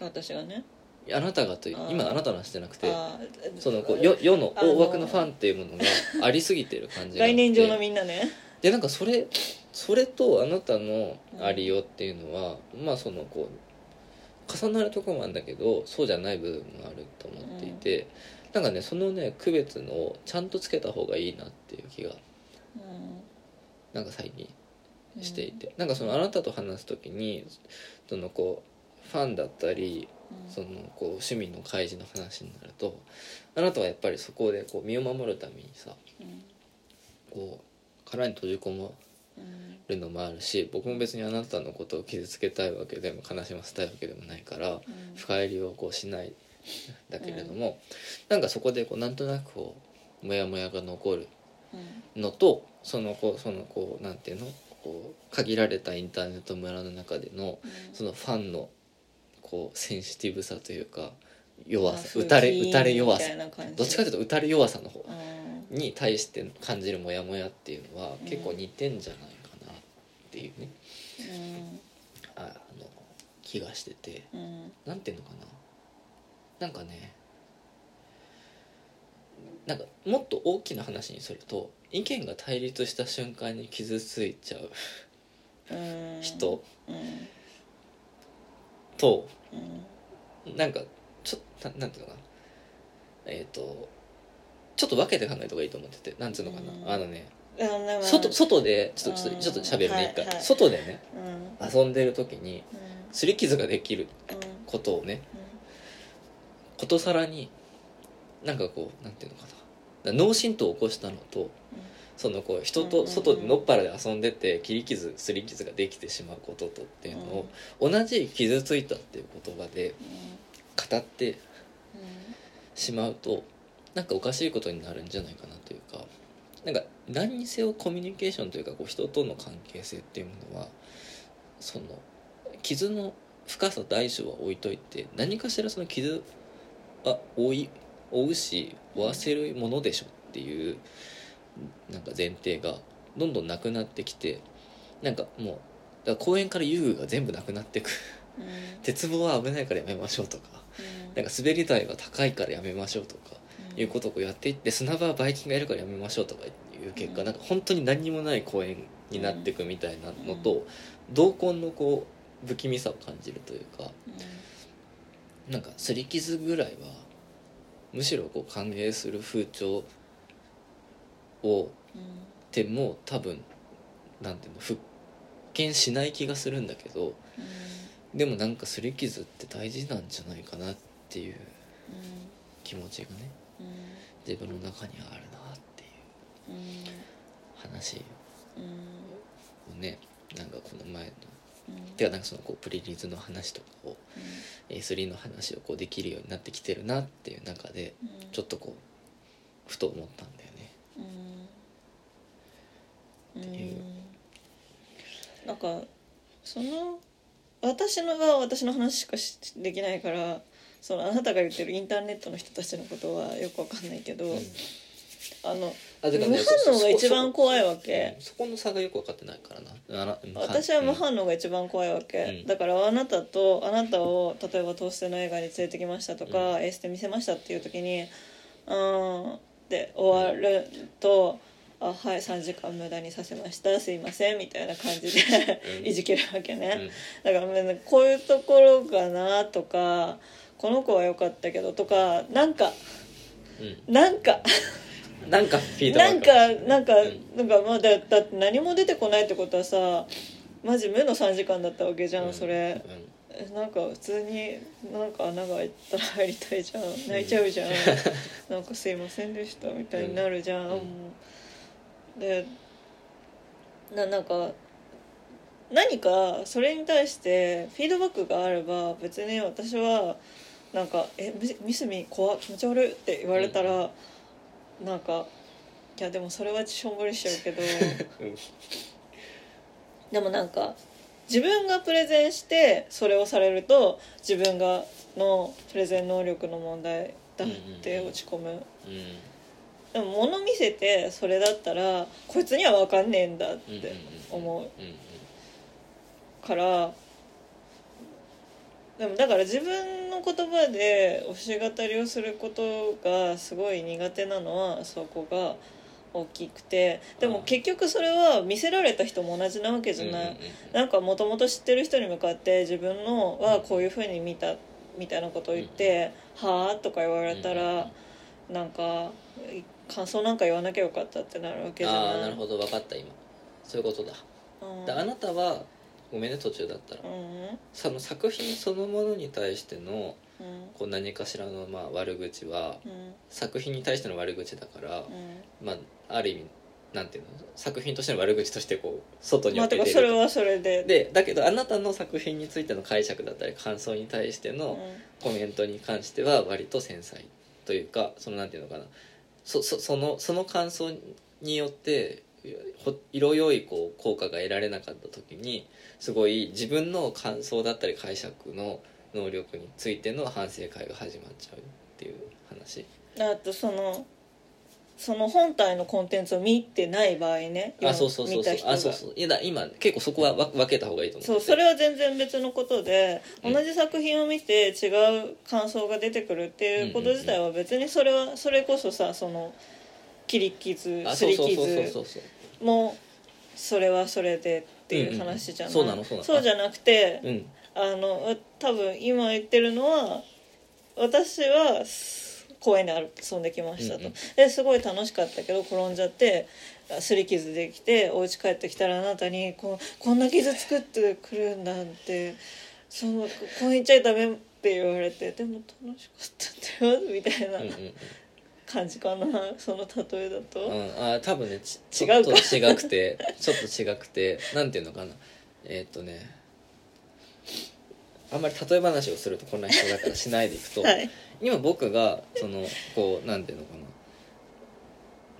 私がね。あなたがという今あなたの話じゃなくてそのこう世世の大枠のファンっていうものがありすぎてる感じが概念上のみんなね。でなんかそれそれとあなたのありようっていうのは、まあそのこう重なるところもあるんだけどそうじゃない部分もあると思っていて、なんかねそのね区別のをちゃんとつけた方がいいなっていう気がうん。なんか最近していて、なんかそのあなたと話す時にそのこうファンだったりうん。そのこう趣味の開示の話になるとあなたはやっぱりそこでこう身を守るためにさうん。こう殻に閉じこもうんるのもあるし僕も別にあなたのことを傷つけたいわけでも悲しませたいわけでもないからうん。深入りをこうしないんだけれども、なんかそこでこうなんとなくこうモヤモヤが残るうん。のとそのこうそのこうなんていうのこう限られたインターネット村の中でのそのファンのこうセンシティブさというか弱さまあ打たれ打たれ弱さ。どっちかというと打たれ弱さの方。うんに対して感じるモヤモヤっていうのはうん。結構似てんじゃないかなっていうね。うん。あの気がしてて。うん。なんていうのかな。なんかねなんかもっと大きな話にすると意見が対立した瞬間に傷ついちゃううん。人うん。とうん。なんかちょっとななんていうのかな。えっ、とちょっと分けて考えた方がいいと思っててなんつうのかな、うん。あのね外外でちょっとちょっうん。とちょっと喋るね一回、外でねうん。遊んでる時に擦り傷ができるうん。ことをねことさらになんかこうなんていうのかな。脳震盪を起こしたのとそのこう人と外でのっぱらで遊んでて切り傷擦り傷ができてしまうこととっていうのを同じ傷ついたっていう言葉で語ってしまうとなんかおかしいことになるんじゃないかなというかなんか何にせよコミュニケーションというかこう人との関係性っていうものはその傷の深さ大小は置いといて何かしらその傷は負い負うし負わせるものでしょっていうなんか前提がどんどんなくなってきてなんかもうだから公園から遊具が全部なくなってく鉄棒は危ないからやめましょうとかなんか滑り台が高いからやめましょうとかいうことをやっていって砂場はバイキンがいるからやめましょうとかいう結果、うん。なんか本当に何にもない公園になっていくみたいなのと、同梱のこう不気味さを感じるというかなんか擦り傷ぐらいはむしろこう歓迎する風潮をでも多分なんていうの復権しない気がするんだけどでもなんか擦り傷って大事なんじゃないかなっていう気持ちがね自分の中にはあるなっていう話をねなんかこの前のてかなんかそのこうプリリーズの話とかを A3 の話をこうできるようになってきてるなっていう中でちょっとこうふと思ったんだよね。っていう。なんかその私のは私の話しかしできないからそのあなたが言ってるインターネットの人たちのことはよくわかんないけど、うん。あのあてか無反応が一番怖いわけ。そそこの差がよく分かってないからな。私は無応反応が一番怖いわけ、うん。だからあなたとあなたを例えばトーステの映画に連れてきましたとか、エースで見せましたっていう時に「うーん」って終わると「あはい3時間無駄にさせました。すいません」みたいな感じでうん。[laughs] いじけるわけね、だからねこういうところがなとかこの子は良かったけどとかなんかうん。なんかうん、なんかフィードバなんックかなんかうん。なんかまあだだって何も出てこないってことはさマジ無の3時間だったわけじゃん、それ。えなんか普通になんか穴が開いたら入りたいじゃん。泣いちゃうじゃん、[laughs] なんかすいませんでしたみたいになるじゃん、うん。もうでななんか何かそれに対してフィードバックがあれば別に私はなんか「えミミスミ怖っ気持ち悪い」って言われたら、なんかいやでもそれはしょんぼりしちゃうけどうん。でもなんか自分がプレゼンしてそれをされると自分がのプレゼン能力の問題だって落ち込む、うん。でも物見せてそれだったらこいつには分かんねえんだっうんて思ううんうん。からでもだから自分の言葉で推し語りをすることがすごい苦手なのはそこが大きくてでも結局それは見せられた人も同じなわけじゃない、なんかもともと知ってる人に向かって自分のはこういうふうに見たみたいなことを言って「はあ?」とか言われたらなんか感想なんか言わなきゃよかったってなるわけじゃない。ああなるほど。分かった今。そういうことだ。うん。であなたはごめんね途中だったら。うん。その作品そのものに対してのうん。こう何かしらのまあ悪口はうん。作品に対しての悪口だから、うん。まあある意味なんていうの？作品としての悪口としてこう外にまあて置けてるかそれはそれで。でだけどあなたの作品についての解釈だったり感想に対してのうん。コメントに関しては割と繊細というかそのなんていうのかな。そそそのその感想によってほ色よいこう効果が得られなかった時にすごい自分の感想だったり解釈の能力についての反省会が始まっちゃうっていう話。あとそのその本体のコンテンツを見てない場合ねあそうそうそうそう。あそうそう。いやだ今結構そこはわ分けた方がいいと思そうそれは全然別のことで、うん。同じ作品を見て違う感想が出てくるっていうこと自体は別にそれはそれこそさその切り傷あすり傷もそれはそれでっていう話じゃない、うんうんそうなのそうなの。じゃなくてうん。あの多分今言ってるのは私は公園で遊んできましたと、うんうんですごい楽しかったけど転んじゃって擦り傷できてお家帰ってきたらあなたにこうこんな傷作ってくるんだってその公園行っちゃダメって言われてでも楽しかったんだよみたいな。うんうんうん感じかな [laughs] その例えだと、うん、あ多分ねち違うか [laughs] ちょっと違くてちょっと違くてなんていうのかな。えーっとねあんまり例え話をするとこんな人だからしないでいくと、はい。今僕がそのこうなんていうのか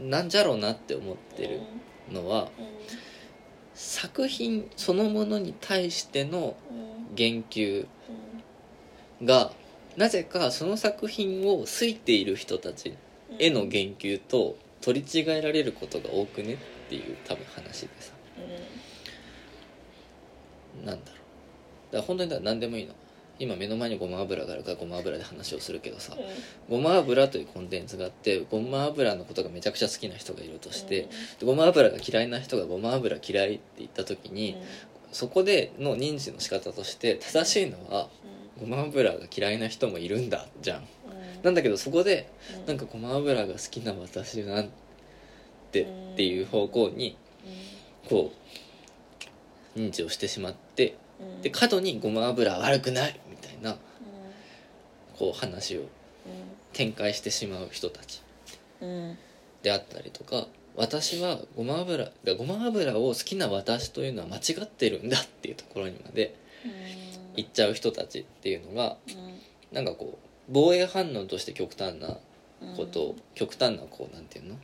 な。なんじゃろうなって思ってるのはうん。作品そのものに対してのうん。言及うん。がなぜかその作品を好いている人たちうんへの言及と取り違えられることが多くねっていう多分話でさ。なんだろう。だから本当にだ何でもいいの。今目の前にごま油があるからごま油で話をするけどさ。うん。ごま油というコンテンツがあってごま油のことがめちゃくちゃ好きな人がいるとしてうん。ごま油が嫌いな人がごま油嫌いって言った時にそこでの認知の仕方として正しいのはごま油が嫌いな人もいるんだじゃんなんだけどそこでうん。なんかごま油が好きな私なんてっていう方向にこう認知をしてしまってうん。で過度にごま油は悪くないみたいなこう話を展開してしまう人たちであったりとか私はごま油がごま油を好きな私というのは間違ってるんだっていうところにまで行っちゃう人たちっていうのがなんかこう防衛反応として極端なことを極端なこうなんていうの？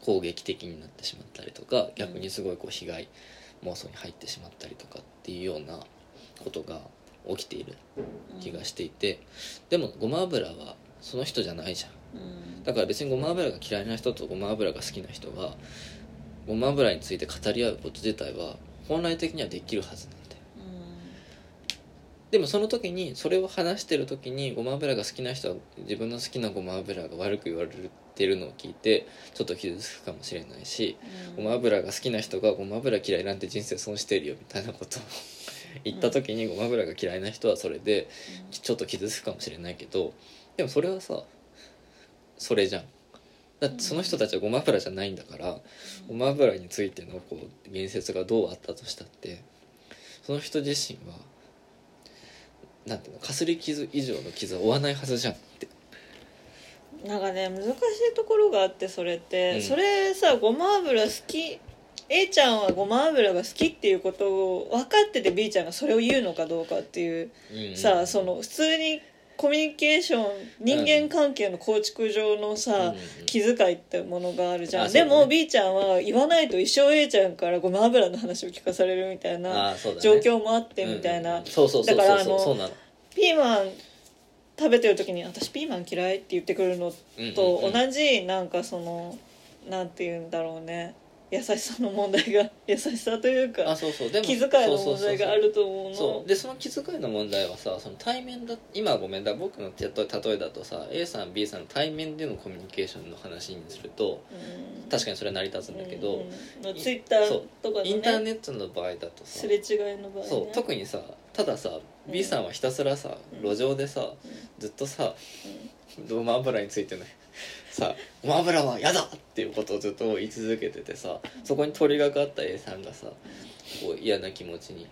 攻撃的になってしまったりとか逆にすごいこう被害妄想に入ってしまったりとかっていうようなことが起きている気がしていてでもごま油はその人じゃないじゃん。うん。だから別にごま油が嫌いな人とごま油が好きな人がごま油について語り合うこと自体は本来的にはできるはずなんでもその時にそれを話してる時にごま油が好きな人は自分の好きなごま油が悪く言われてるのを聞いてちょっと傷つくかもしれないしごま油が好きな人がごま油嫌いなんて人生損してるよみたいなことを [laughs] 言った時にごま油が嫌いな人はそれでちょっと傷つくかもしれないけどでもそれはさそれじゃん。だってその人たちはごま油じゃないんだからごま油についてのこう言説がどうあったとしたってその人自身はなんていうのかすり傷以上の傷は負わないはずじゃんって。なんかね難しいところがあってそれって、うん。それさごま油好き A ちゃんはごま油が好きっていうことを分かってて B ちゃんがそれを言うのかどうかっていう、さその普通にコミュニケーション人間関係の構築上のさ、うんうん気遣いってものがあるじゃん、でも B ちゃんは言わないと一生 A ちゃんからごま油の話を聞かされるみたいな状況もあってみたいな、うんうんそうそうそうだからあのそうそうの。ピーマン食べてる時に「私ピーマン嫌い」って言ってくるのとうんうんうん。同じなんかそのなんて言うんだろうね優しさの問題が [laughs] 優しさというあかそうそう。でも気遣いの問題があると思うの。そうでその気遣いの問題はさその対面だ今はごめんだ僕の例えだとさ A さん B さんの対面でのコミュニケーションの話にするとうん。確かにそれは成り立つんだけど、うん。ツイッターとかのインターねネットの場合だとさすれ違いの場合ね。そう特にさたださうん。B さんはひたすらさうん路上でさうん。ずっとさごま油についてねさ「ごま油は嫌だ!」っていうことをずっと言い続けててさそこに鳥がかった A さんがさこう嫌な気持ちに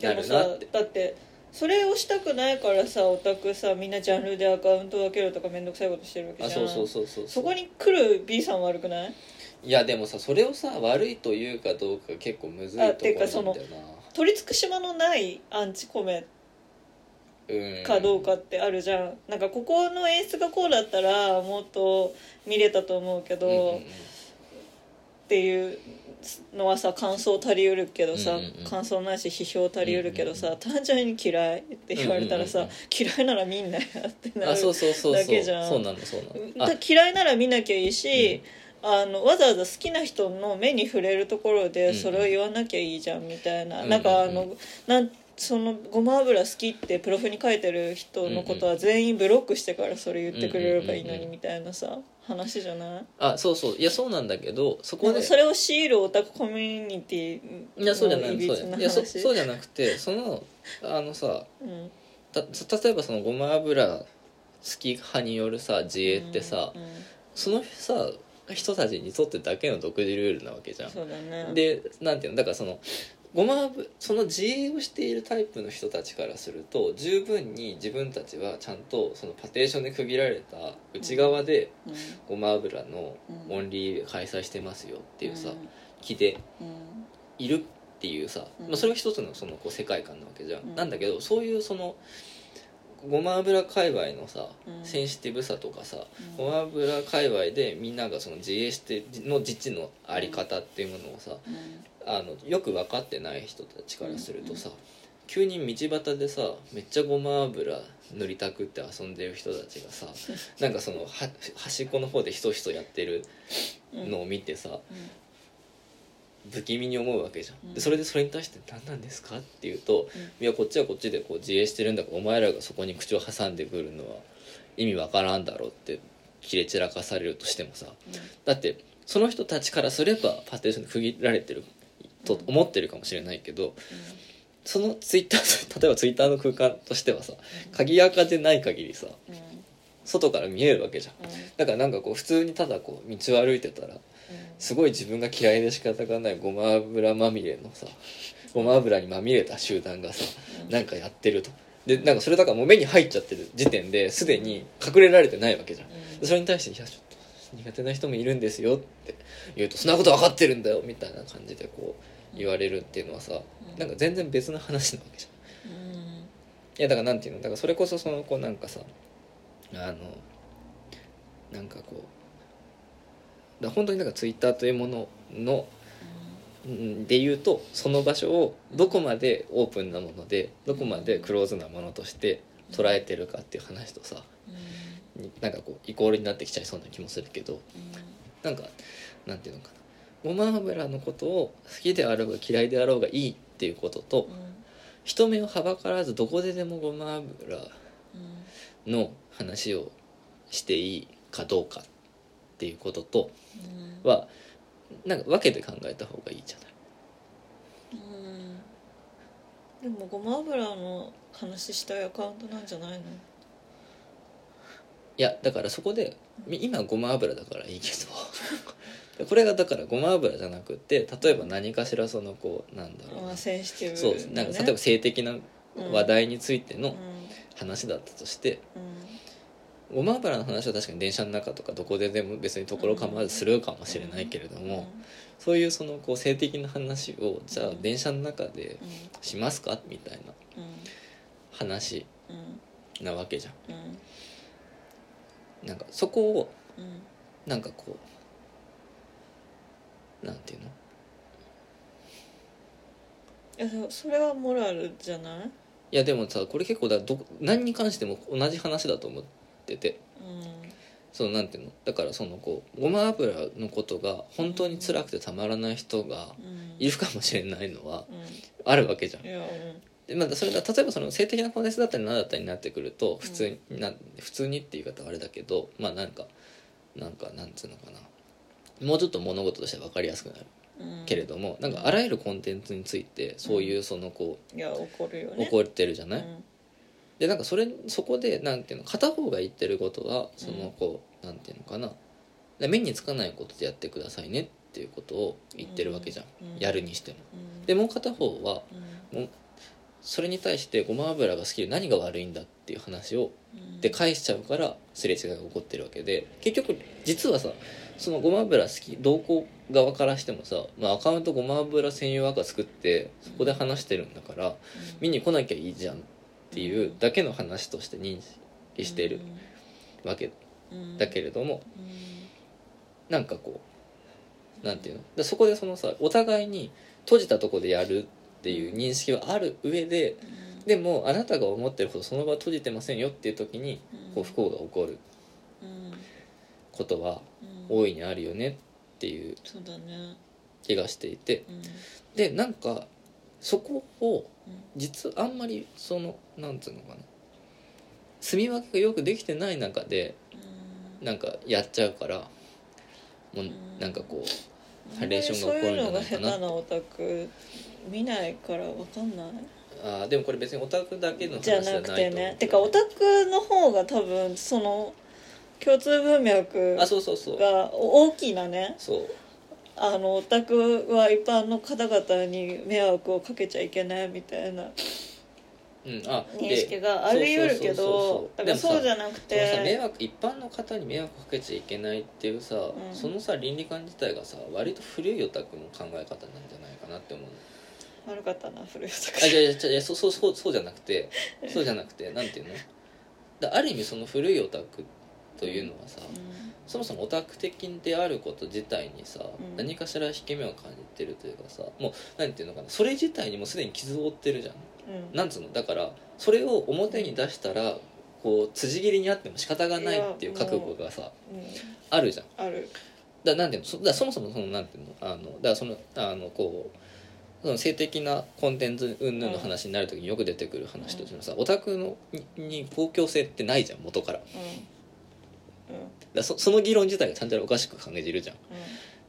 なでもさるなって。だってそれをしたくないからさオタクさみんなジャンルでアカウント分けるとか面倒くさいことしてるわけじゃん。あそうそうそうそうそこに来る B さん悪くない？いやでもさそれをさ悪いというかどうか結構むずいとんだよな。取り付く島のないアンチコメうんかどうかってあるじゃん、なんかここの演出がこうだったらもっと見れたと思うけど、うんうんうん。っていうのはさ感想足りうるけどさ、うんうんうん。感想ないし批評足りうるけどさ、単純に嫌いって言われたらさ、うんうんうん嫌いなら見んなよってなるあそうそうそうそう。だけじゃんそうなのそうな嫌いなら見なきゃいいし、あのわざわざ好きな人の目に触れるところでそれを言わなきゃいいじゃんみたいな、うんなんかあうんのなんそのごま油好きってプロフに書いてる人のことは全員ブロックしてからそれ言ってくれればいいのにみたいなさ話じゃない？あそうそう。いやそうなんだけどそこでそれを強いるオタクコミュニティいやそうじゃないそうじゃそうじゃなくてそのあのさうんた例えばそのごま油好き派によるさ自衛ってさ、うんうんそのさ人たちにとってだけの独自ルールなわけじゃん。そうだね。でなんていうの？だからそのごま油その自衛をしているタイプの人たちからすると十分に自分たちはちゃんとそのパテーションで区切られた内側でうん。ごま油のうんオンリー開催してますよっていうさうん。気でうんいるっていうさ、うん。まあ、それが一つのそのこう世界観なわけじゃん、うん。なんだけどそういうそのごま油界隈のさ、うん。センシティブさとかさ、うん。ごま油界隈でみんながその自衛しての自治のあり方っていうものをさうんあのよく分かってない人たちからするとさ、急に道端でさめっちゃごま油塗りたくって遊んでる人たちがさ [laughs] なんかそのは端っこの方でひそひそやってるのを見てさ、不気味に思うわけじゃん、うん。でそれでそれに対して「何なんですか?」って言うとうん「いやこっちはこっちでこう自衛してるんだからお前らがそこに口を挟んでくるのは意味わからんだろ」うって切れ散らかされるとしてもさ。だってその人たちからすればパーテーションで区切られてると思ってるかもしれないけどそのツイッター [laughs] 例えばツイッターの空間としてはさ鍵垢でない限りさうん。外から見えるわけじゃん。うん。だからなんかこう普通にただこう道を歩いてたらすごい自分が嫌いで仕方がないごま油まみれのさごま油にまみれた集団がさうん。なんかやってると。でなんかそれだからもう目に入っちゃってる時点ですでに隠れられてないわけじゃん。うん。でそれに対して「いやちょっと苦手な人もいるんですよ」って言うと「そんなこと分かってるんだよ」みたいな感じでこう言われるっていうのはさうん。なんか全然別の話なわけじゃん。うん。いやだからなんていうの？だからそれこそそのこうなんかさあのなんかこうだ本当になんかツイッターというもののうんで言うとその場所をどこまでオープンなものでどこまでクローズなものとして捉えてるかっていう話とさうん。になんかこうイコールになってきちゃいそうな気もするけどなんかなんていうのかなごま油のことを好きであろうが嫌いであろうがいいっていうことと人目をはばからずどこででもごま油の話をしていいかどうかっていうこととはなんか分けて考えた方がいいじゃない。でもごま油の話したいアカウントなんじゃないの？いやだからそこでみ今ごま油だからいいけどこれがだからごま油じゃなくて例えば何かしらそのこうなんだろうそうなんか例えば性的な話題についてのうん。話だったとしてうん。ごま油の話は確かに電車の中とかどこででも別にところ構わずするかもしれないけれどもそういうそのこう性的な話をじゃあうん。電車の中でうん。しますか？みたいなうん話うんなわけじゃうん。ん。なんかそこをうん。なんかこうなんていうの？いやでもそれはモラルじゃない？いやでもさこれ結構だど何に関しても同じ話だと思ってて。うん。そのなんていうのだからそのこうごま油のことが本当に辛くてたまらない人がうん。いるかもしれないのはうあるわけじゃん。んいやうん。でまあ、それが例えばその性的なコンテンツだったり何だったりになってくると普通に、な普通にっていう言い方はあれだけどまあなんかなんかなんつうのかなもうちょっと物事として分かりやすくなるうん。けれども、なんかあらゆるコンテンツについてそういうそのこいや怒るよう、ね。怒ってるじゃない、うん。でなんかそれそこでなんていうの片方が言ってることはそうん。のこう、なんていうのかな？で目につかないことでやってくださいねっていうことを言ってるわけじゃん、うん。やるにしても。うん。でもう片方はうん。もうそれに対してごま油が好きで何が悪いんだっていう話をうん。で返しちゃうからすれ違いが起こってるわけで結局実はさそのごま油好き同行側からしてもさ、まあ、アカウントごま油専用赤作ってそこで話してるんだから見に来なきゃいいじゃんっていうだけの話として認識してるわけ。うん。だけれどもうん。なんかこうなんていうの？でそこでそのさお互いに閉じたとこでやるっていう認識はある上ででもあなたが思ってるほどその場閉じてませんよっていう時にこう不幸が起こるうん。ことはうん大いにあるよねっていう気がしていて。うん。でなんかそこをうん。実はあんまりそのなんつうのかな。住み分けがよくできてない中でうん。なんかやっちゃうからもううん。なんかこうハレーションが起こるんじゃないかな。そういうのが下手なオタク見ないからわかんない。あーでもこれ別にオタクだけの話じゃなくてね。てかオタクの方が多分その共通文脈あそうそうそう。が大きなね。そう。あのオタクは一般の方々に迷惑をかけちゃいけないみたいなうんあ認識があり得るけどだからそうじゃなくそのさ迷て惑一般の方に迷惑かけちゃいけないっていうさ、ん。そのさ倫理観自体がさ割と古いオタクの考え方なんじゃないかなって思う悪かったな古いオタク。あじゃあじゃあじゃあそうそうそうそうじゃなくてそうじゃなくてなんていうの？だある意味その古いオタクというのはさ、そもそもオタク的であること自体にさ、うん。何かしら引け目を感じてるというかさもうなんていうのかなそれ自体にもうすでに傷を負ってるじゃん。うん。うんなんつうの？だからそれを表に出したらこう辻切りにあっても仕方がないっていう覚悟がさうん。あるじゃん。ある。だなんていうの？そだそもそもそのなんていうの？あのだからそのあのこうその性的なコンテンツ云々の話になる時によく出てくる話としてもさ、オタクのにに公共性ってないじゃん元からだそその議論自体がちゃんとおかしく感じるじゃん。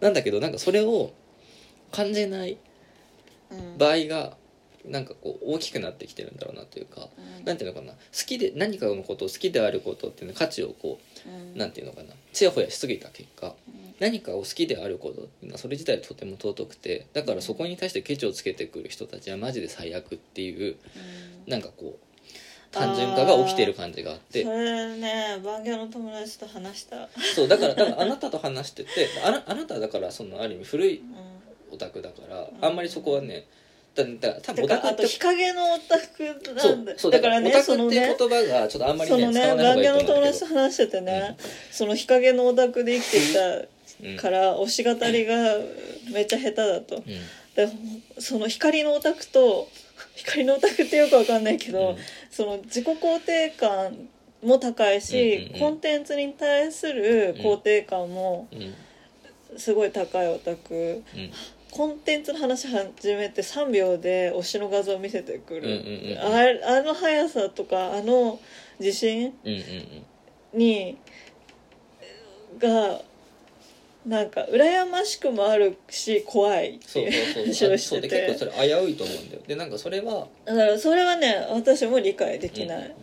なんだけどなんかそれを感じないうん。場合がなんかこう大きくなってきてるんだろうなというか、うん。なんていうのかな。好きで何かのことを好きであることっていうの価値をこうん。うなんていうのかな。ちやほやしすぎた結果。うん。何かを好きであることっていうのはそれ自体とても尊くてだからそこに対してケチをつけてくる人たちはマジで最悪っていううん。なんかこう単純化が起きてる感じがあって。それねバンギャの友達と話した、そうだからだからあなたと話しててあなあなたはだからそのある意味古いオタクだからあんまりそこはねだだから多分オタクって日陰のオタクそなんだ。うそうだからねオタクそのっていうね言葉がちょっとあんまりそのねね使わない方がいいバンギャの友達と話しててね、その日陰のオタクで生きてきうんたから推し語りがめっちゃ下手だと、うん。でその光のオタクと光のオタクってよくわかんないけど、うん。その自己肯定感も高いし、コンテンツに対する肯定感もうん。すごい高いオタク、うん。コンテンツの話始めて3秒で推しの画像見せてくる、あれあの速さとかあの自信にがなんか羨ましくもあるし怖いっていう話をしてそうで結構てそれ危ういと思うんだよ。でなんかそれはだからそれはね私も理解できない、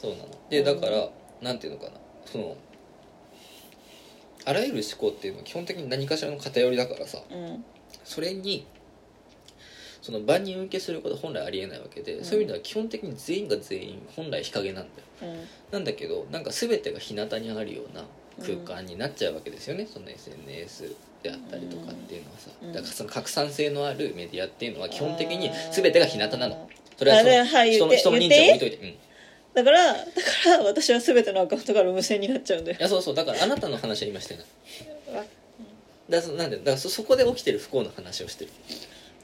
そうなの。でだから、なんていうのかな。そのあらゆる思考っていうのは基本的に何かしらの偏りだからさ。うん。それにその万人受けすることは本来ありえないわけで、うん。そういう意味では基本的に全員が全員本来日陰なんだよ。うん。なんだけどなんか全てが日向にあるような空間になっちゃうわけですよね、その SNS であったりとかっていうのはさ、うん。だからその拡散性のあるメディアっていうのは基本的に全てが日向なの。それあはそのれはい人の人の認知は置いといて。うん。だからだから私は全てのアカウントから無線になっちゃうんだよ。いやそうそう。だからあなたの話は今してない。わ。だそなんでだからそそこで起きてる不幸の話をしてる。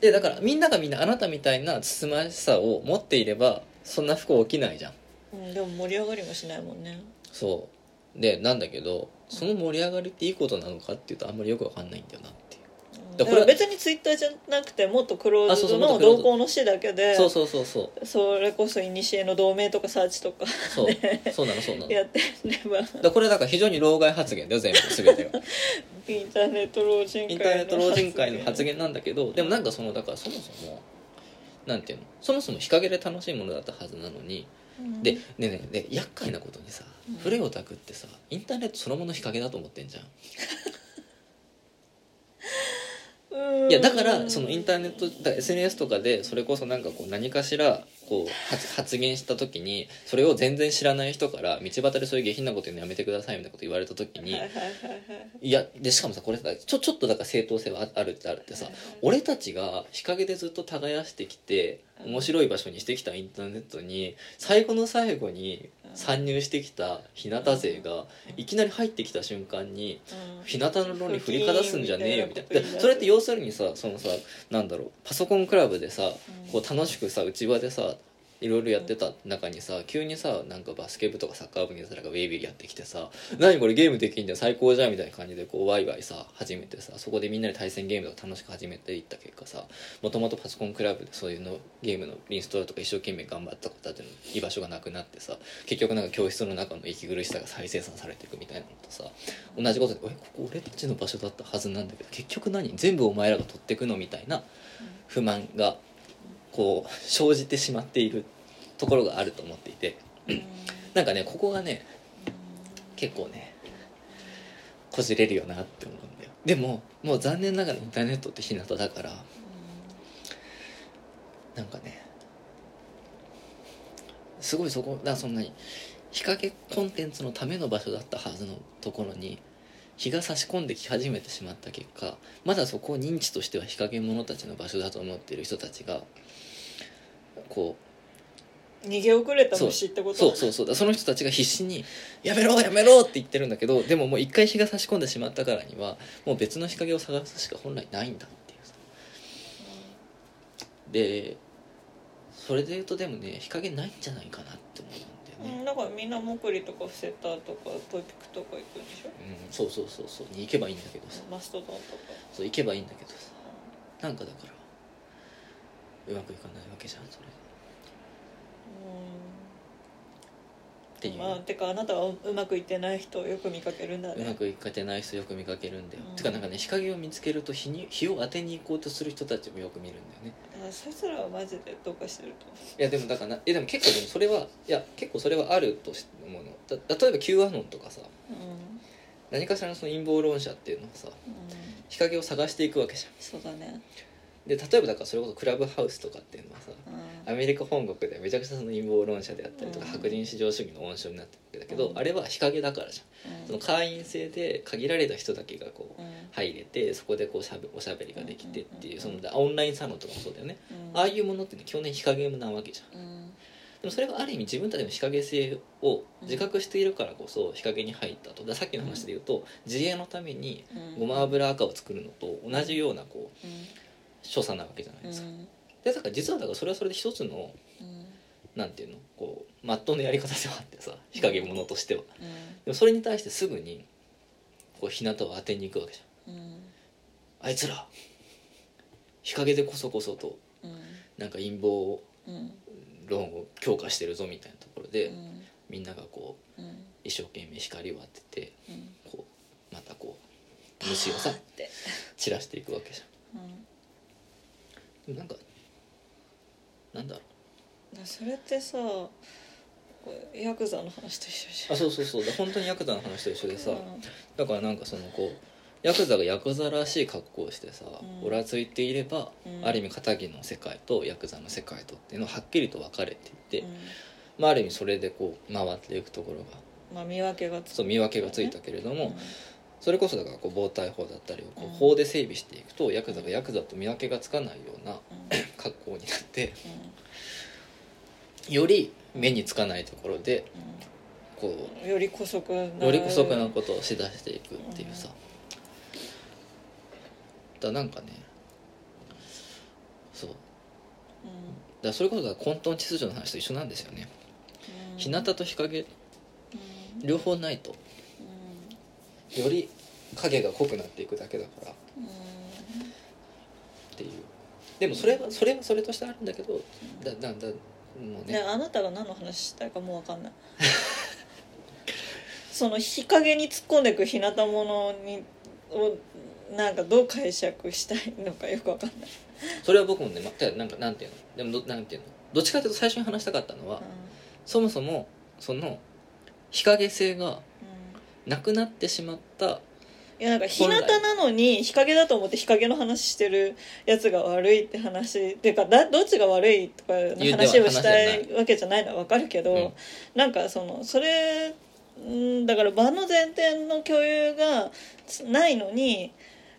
でだからみんながみんなあなたみたいなつつましさを持っていればそんな不幸起きないじゃん。うん、でも盛り上がりもしないもんね。そうでなんだけどその盛り上がりっていいことなのかっていうとあんまりよくわかんないんだよなっていう。うん。だから別にツイッターじゃなくてもっとクローズドのそうもっとクローズ動向の詩だけでそうそうそうそう。それこそ古の同盟とかサーチとかそう。そうなのそうなの。やってればだこれだから非常に老害発言だよ全部全てがインターネット老人会のインターネット老人会の発言なんだけどでもなんかそのだからそもそもなんていうのそもそも日陰で楽しいものだったはずなのにうん。でねえねえで厄介なことにさうん古いオタクってさインターネットそのもの日陰だと思ってんじゃん。うん。いやだからそのインターネットだ SNS とかでそれこそなんかこう何かしらこう発発言した時にそれを全然知らない人から道端でそういう下品なこと言うのやめてくださいみたいなこと言われた時にはいやでしかもさこれさちょちょっとだから正当性はああるってあるってさ俺たちが日陰でずっと耕してきて面白い場所にしてきたインターネットに最後の最後に参入してきた日向勢がいきなり入ってきた瞬間にうん日向の論に振りかざすんじゃねえよみたいな。それって要するにさそのさなんだろうパソコンクラブでさうんこう楽しくさ内輪でさいろいろやってた中にさ急にさなんかバスケ部とかサッカー部にやつらがウェイビーやってきてさ「何これゲームできんじゃん最高じゃん」みたいな感じでこうワイワイさ始めてさそこでみんなで対戦ゲームとか楽しく始めていった結果さもともとパソコンクラブでそういうのゲームのインストールとか一生懸命頑張った子たちの居場所がなくなってさ結局なんか教室の中の息苦しさが再生産されていくみたいなのとさ同じことで「えここ俺たちの場所だったはずなんだけど結局何？全部お前らが取ってくの?」みたいな不満がこう生じてしまっているところがあると思っていてうん。なんかねここがね結構ねこじれるよなって思うんだよ。でももう残念ながらインターネットって日向だからなんかねすごいそこだそんなに日陰コンテンツのための場所だったはずのところに日が差し込んでき始めてしまった結果まだそこを認知としては日陰者たちの場所だと思っている人たちがこ逃げ遅れた虫ってことそうそうそう。だその人たちが必死に「やめろやめろ!」って言ってるんだけど [laughs] でももう一回日が差し込んでしまったからにはもう別の日陰を探すしか本来ないんだっていうさ。でそれで言うとでもね日陰ないんじゃないかなって思うんだよね。うん、だからみんなモクリとかフセッターとかトイピクとか行くんでしょ？うん、そうそうそうそう。に行けばいいんだけどさ。マストドンとか。そう行けばいいんだけどさ。なんかだからうまくいかないわけじゃんそれうていう、まあてかあなたはうまくいってない人をよく見かけるんだね。うまくいかてない人よく見かけるんだよ、うん。てかなんかね日陰を見つけると日に日を当てに行こうとする人たちもよく見るんだよね。あそいつらはマジでどうかしてるといやでもだからないやでも結構でもそれはいや結構それはあると思うの。だ例えば Q アノンとかさ思う何かしらのその陰謀論者っていうのはさうん、うん、日陰を探していくわけじゃそうだね。んで例えばだからそれこそクラブハウスとかっていうのはさうん。アメリカ本国ではめちゃくちゃその陰謀論者であったりとか、うん。白人至上主義の温床になってるわけだけど、うん。あれは日陰だからじゃん。その会員制で限られた人だけがこううん。入れてそこでこうしゃべおしゃべりができてっていうそうんのオンラインサロンとかもそうだよね。うん。ああいうものってね基本的に日陰なわけじゃん。うん。でもそれがある意味自分たちの日陰性を自覚しているからこそ日陰に入ったと。さっきの話で言うと自衛のためにうん。ごま油赤を作るのと同じようなこううん所作なわけじゃないですか。うん。でだから実はだからそれはそれで一つのうん。なんていうの？こうまっとうなやり方ではあってさ日陰者としては。うん。でもそれに対してすぐにこう日向を当てに行くわけじゃん。うん。あいつら日陰でこそこそとうん。なんか陰謀うん。論を強化してるぞみたいなところで、うん。みんながこううん。一生懸命光を当ててうん。こうまたこう虫をさ散らしていくわけじうんゃんなんかなんだろだそれってさヤクザの話と一緒じゃん。うあそうそうそう。だ本当にヤクザの話と一緒でさ、うん。だからなんかそのこうヤクザがヤクザらしい格好をしてさ、うん。オラついていれば、うん。ある意味片木の世界とヤクザの世界とっていうのははっきりと分かれていて、うん。まあ、ある意味それでこう回っていくところがまあ見分けがつく。そう見分けがついたけれども、うんそれこそだからこう防体法だったりをこううん。法で整備していくとヤクザがヤクザと見分けがつかないようなうん。[laughs] 格好になってうより目につかないところでこんより姑息より姑息なことをしだしていくっていうさ。だなんかねそう。だそれこそだから混沌秩序の話と一緒なんですよね。うん。日向と日陰うん。両方ないとより影が濃くなっていくだけだから。うんっていう。でもそれはそれはそれとしてあるんだけどだだだもうね。ねあなたが何の話したいかもう分かんない。[laughs] その日陰に突っ込んでいく日向物にをなんかどう解釈したいのかよく分かんない、それは僕もね、ま、なんかなんていうの？でもどなんていうの？どっちかというと最初に話したかったのは、そもそもその日陰性がうんうんなくなってしまった。いやなんか日向なのに日陰だと思って日陰の話してるやつが悪いって話っていうかだどっちが悪いとかの話をしたいわけじゃないのは分かるけど、うん。なんかそのそれんだから場の前提の共有がないのに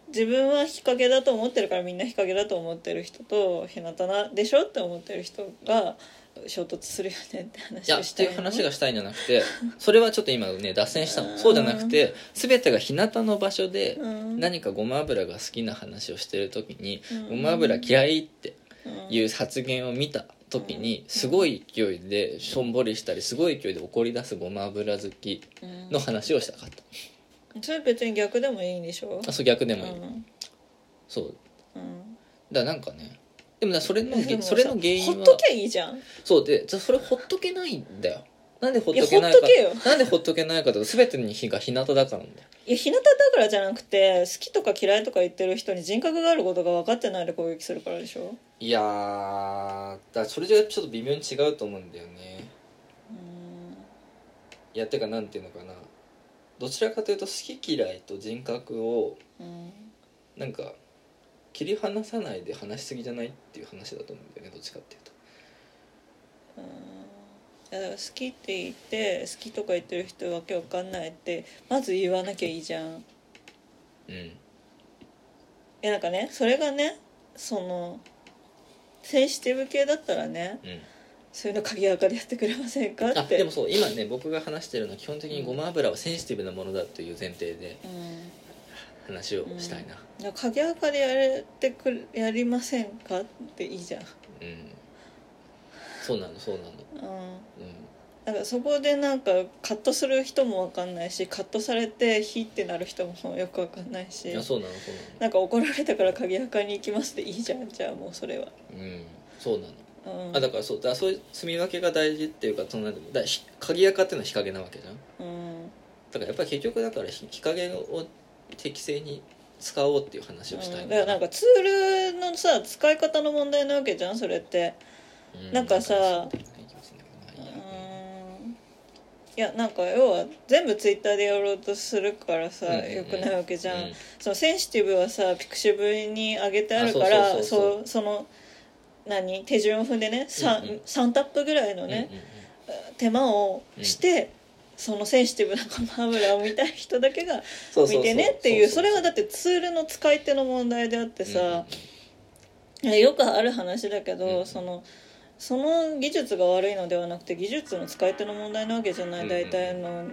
自分は日陰だと思ってるからみんな日陰だと思ってる人と日向なでしょって思ってる人が衝突するよねってい話やって。をしたいいう話がしたいんじゃなくてそれはちょっと今ね脱線したの。そうじゃなくて全てが日向の場所でうん。何かごま油が好きな話をしてる時にうん。ごま油嫌いってうん。いう発言を見た時にすごい勢いでしょんぼりしたりすごい勢いで怒り出すごま油好きうん。の話をしたかった。それ別に逆でもいいんでしょ？あそう逆でもいい。うん。そう。うん。だからなんかねでもなそれのでもさそれの原因は。ほっとけいいじゃん。そうでじゃあそれほっとけないんだよ。なんでほっとけないか。ほっとけよ。なんでほっとけないかと全てに日が日向だからなんだよ。いや日向だからじゃなくて好きとか嫌いとか言ってる人に人格があることが分かってないで攻撃するからでしょ。いやーだからそれじゃちょっと微妙に違うと思うんだよね。うん。いやてかなんていうのかな。どちらかというと好き嫌いと人格をうん。なんか切り離さないで話しすぎじゃないっていう話だと思うんだよねどっちかっていうと。うん。いやだから好きって言って好きとか言ってる人わけわかんないってまず言わなきゃいいじゃん。いうん。やなんかねそれがねそのセンシティブ系だったらねうん。そういうの鍵垢でやってくれませんかあって。でもそう今ね僕が話してるのは基本的にごま油はセンシティブなものだという前提で。うん話をしたいな。だから鍵垢でやれてくれやりませんかっていいじゃん。うん、そうなのそうなの。うん。うん。だからそこでなんかカットする人も分かんないしカットされてヒってなる人もよく分かんないし。いやそうなのそうなの。なんか怒られたから鍵垢に行きますでいいじゃんじゃあもうそれは。うん。そうなの。うん。あだからそうだそういう住み分けが大事っていうかそんのだひ鍵垢っていうのは日陰なわけじゃん。うん。だからやっぱり結局だから日日陰を適正に使おうっていう話をしたいうん。だからなんかツールのさ使い方の問題なわけじゃんそれって。うなんかさいやなんか要は全部ツイッターでやろうとするからさ、うんうんうん。よくないわけじゃん、うん。そのセンシティブはさピクシブに上げてあるかあらその何？手順を踏んでね 3,、うんうん3タップぐらいのね、うんうんうん。手間をして、そのセンシティブなごま油を見たい人だけが見てねっていうそれはだってツールの使い手の問題であってさ、うん。よくある話だけど、うん。そのその技術が悪いのではなくて技術の使い手の問題なわけじゃない、うん大体の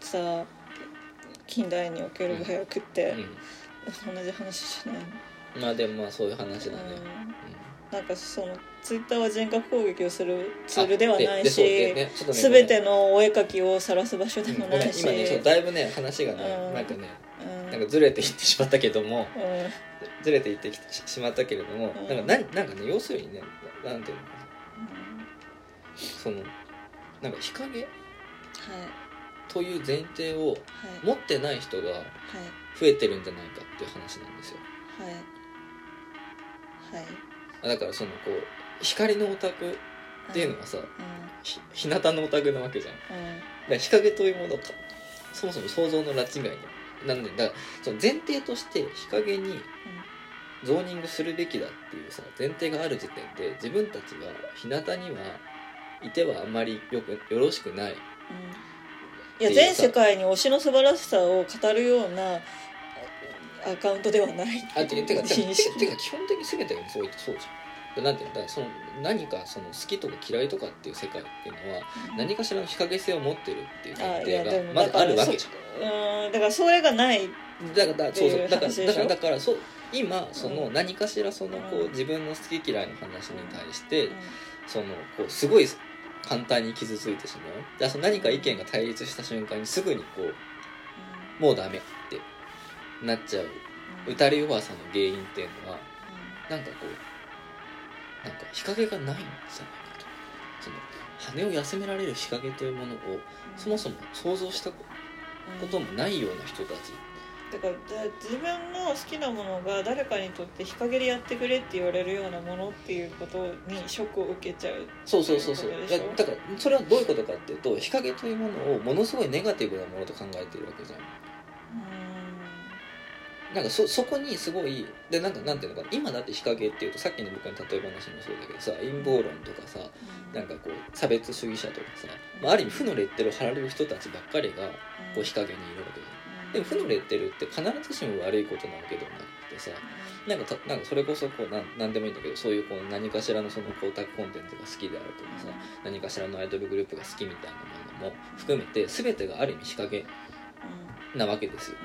さ近代における部屋食って、同じ話じゃないまあでもまあそういう話だね、うん、なんかそのツイッターは人格攻撃をするツールではないしね。ね全てのお絵描きを晒す場所でもないし、今ねそうだいぶね話がね、うん。なんかねうん。なんかずれていってしまったけどもうん。ずれていってきてししまったけれども、うん。なんかななんかね要するにねななんていうのそのなんか日陰はい。という前提をはい。持ってない人がはい。増えてるんじゃないかっていう話なんですよ。はい。はい。あだからそのこう光のオタクっていうのはさ、うん。ひ日向のオタクなわけじゃん。だかうんら日陰というものかそもそも想像の拉致外になんでだからその前提として日陰にゾーニングするべきだっていうさ前提がある時点で自分たちが日向にはいてはあんまりよくよろしくない。いや全世界に推しの素晴らしさを語るようなアカウントではない。あててかてかてか基本的に全てがそうそうじゃんなんていうの？その何かその好きとか嫌いとかっていう世界っていうのは何かしらの日陰性を持ってるっていう前提がまずあるわけじうんだからそれがないゃんだからだそうそうだからだからだからそう今そのうん。何かしらそのこううん。自分の好き嫌いの話に対してそのこうすごい簡単に傷ついてしまう。だその何か意見が対立した瞬間にすぐにこうもうダメってなっちゃう。打たれ弱さの原因っていうのはなんかこうなんか日陰がないんじゃないかと。その羽を休められる日陰というものをそもそも想像したこともないような人たち。だからだ自分の好きなものが誰かにとって日陰でやってくれって言われるようなものっていうことにショックを受けちゃうそうそうそうそう。だだからそれはどういうことかっていうと日陰というものをものすごいネガティブなものと考えているわけじゃんなんかそそこにすごいでなんかなんていうのかな今だって日陰っていうとさっきの僕の例え話もそうだけどさ陰謀論とかさなんかこう差別主義者とかさ、まあ、ある意味負のレッテルを貼られる人たちばっかりがこう日陰にいるわけじゃん。でも負のレッテルって必ずしも悪いことなわけではなくてさなんかたなんかそれこそこうなんなんでもいいんだけどそういうこう何かしらのそのこうオタクコンテンツが好きであるとかさ何かしらのアイドルグループが好きみたいなものも含めて全てがある意味日陰なわけですよ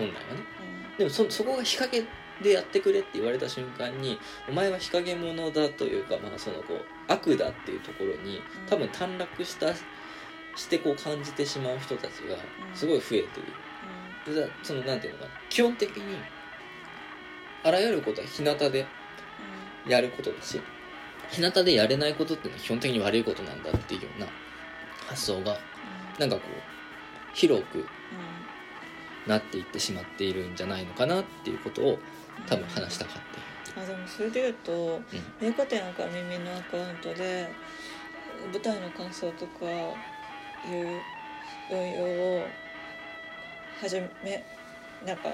本来はね。でもそそこが日陰でやってくれって言われた瞬間にお前は日陰者だというか、まあ、そのこう悪だっていうところに多分短絡したしてこう感じてしまう人たちがすごい増えてる。でだそのなんていうのかな。基本的にあらゆることは日向でやることだし日向でやれないことっていうのは基本的に悪いことなんだっていうような発想がなんかこう広くなっていってしまっているんじゃないのかなっていうことを多分話したかってあでもそれで言うと名家店赤耳のアカウントで舞台の感想とかいう運用を始めなんか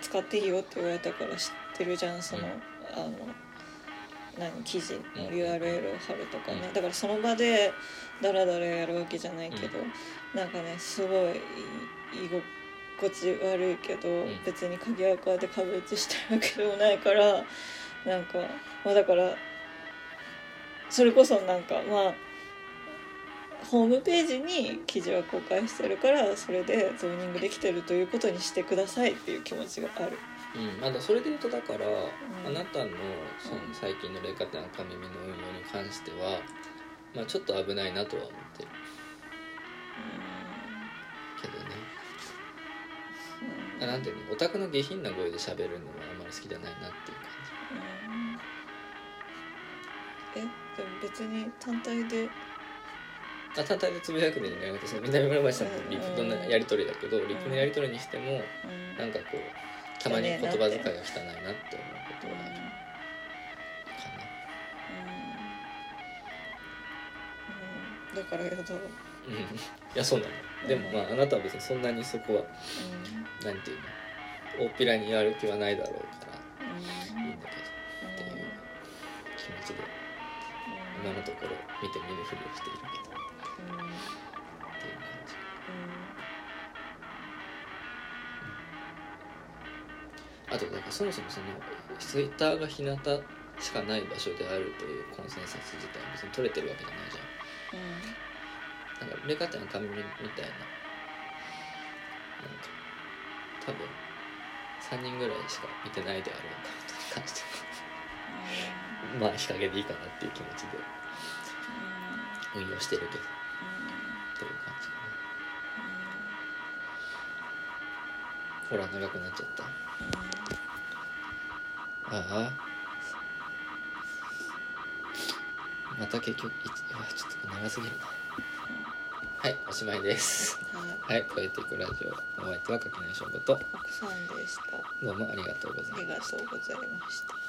使っていいよって言われたから知ってるじゃんその、うん。あの何記事のうん。URL を貼るとかね、うん。だからその場でダラダラやるわけじゃないけど、なんかねすごい居心地悪いけど、ん。別に鍵垢で壁打ちしたいわけでもないからなんかまあだからそれこそなんかまあホームページに記事は公開してるからそれでゾーニングできてるということにしてくださいっていう気持ちがある。うん、まだそれで言うとだから、ん。あなたのその最近の霊下店赤耳の運用に関しては、まあ、ちょっと危ないなとは思ってる。けどね。あなんていうのオタクの下品な声で喋るのはあんまり好きじゃないなっていう感でも別に単体で。あ単体でつぶやくのじゃなくてその南村林さんとリプのやり取りだけど、リプのやり取りにしてもうん。なんかこうたまに言葉遣いが汚いなって思うことはあるかうん。うん。だからやだ。なうん。いやそうなのでもまああなたは別にそんなにそこはうなんていうの大っぴらにやる気はないだろうからいいんだけどっていう気持ちで今のところ見て見ぬふりをしているけどっていう感じ。あとだからそもそもそのツイッターが日向しかない場所であるというコンセンサス自体別に取れてるわけじゃないじゃん。なんかレカテの紙みたいな。なんか多分3人ぐらいしか見てないであろうアカウントに関してはまあ日陰でいいかなっていう気持ちで。運用してるけど。っていう感じかな。ほら長くなっちゃった。ああ。また結局いつうわちょっと長すぎるなはいおしまいです。はい。はいポエティックラジオお相手は垣内翔子と。奥さんでした。どうもありがとうございました。ありがとうございました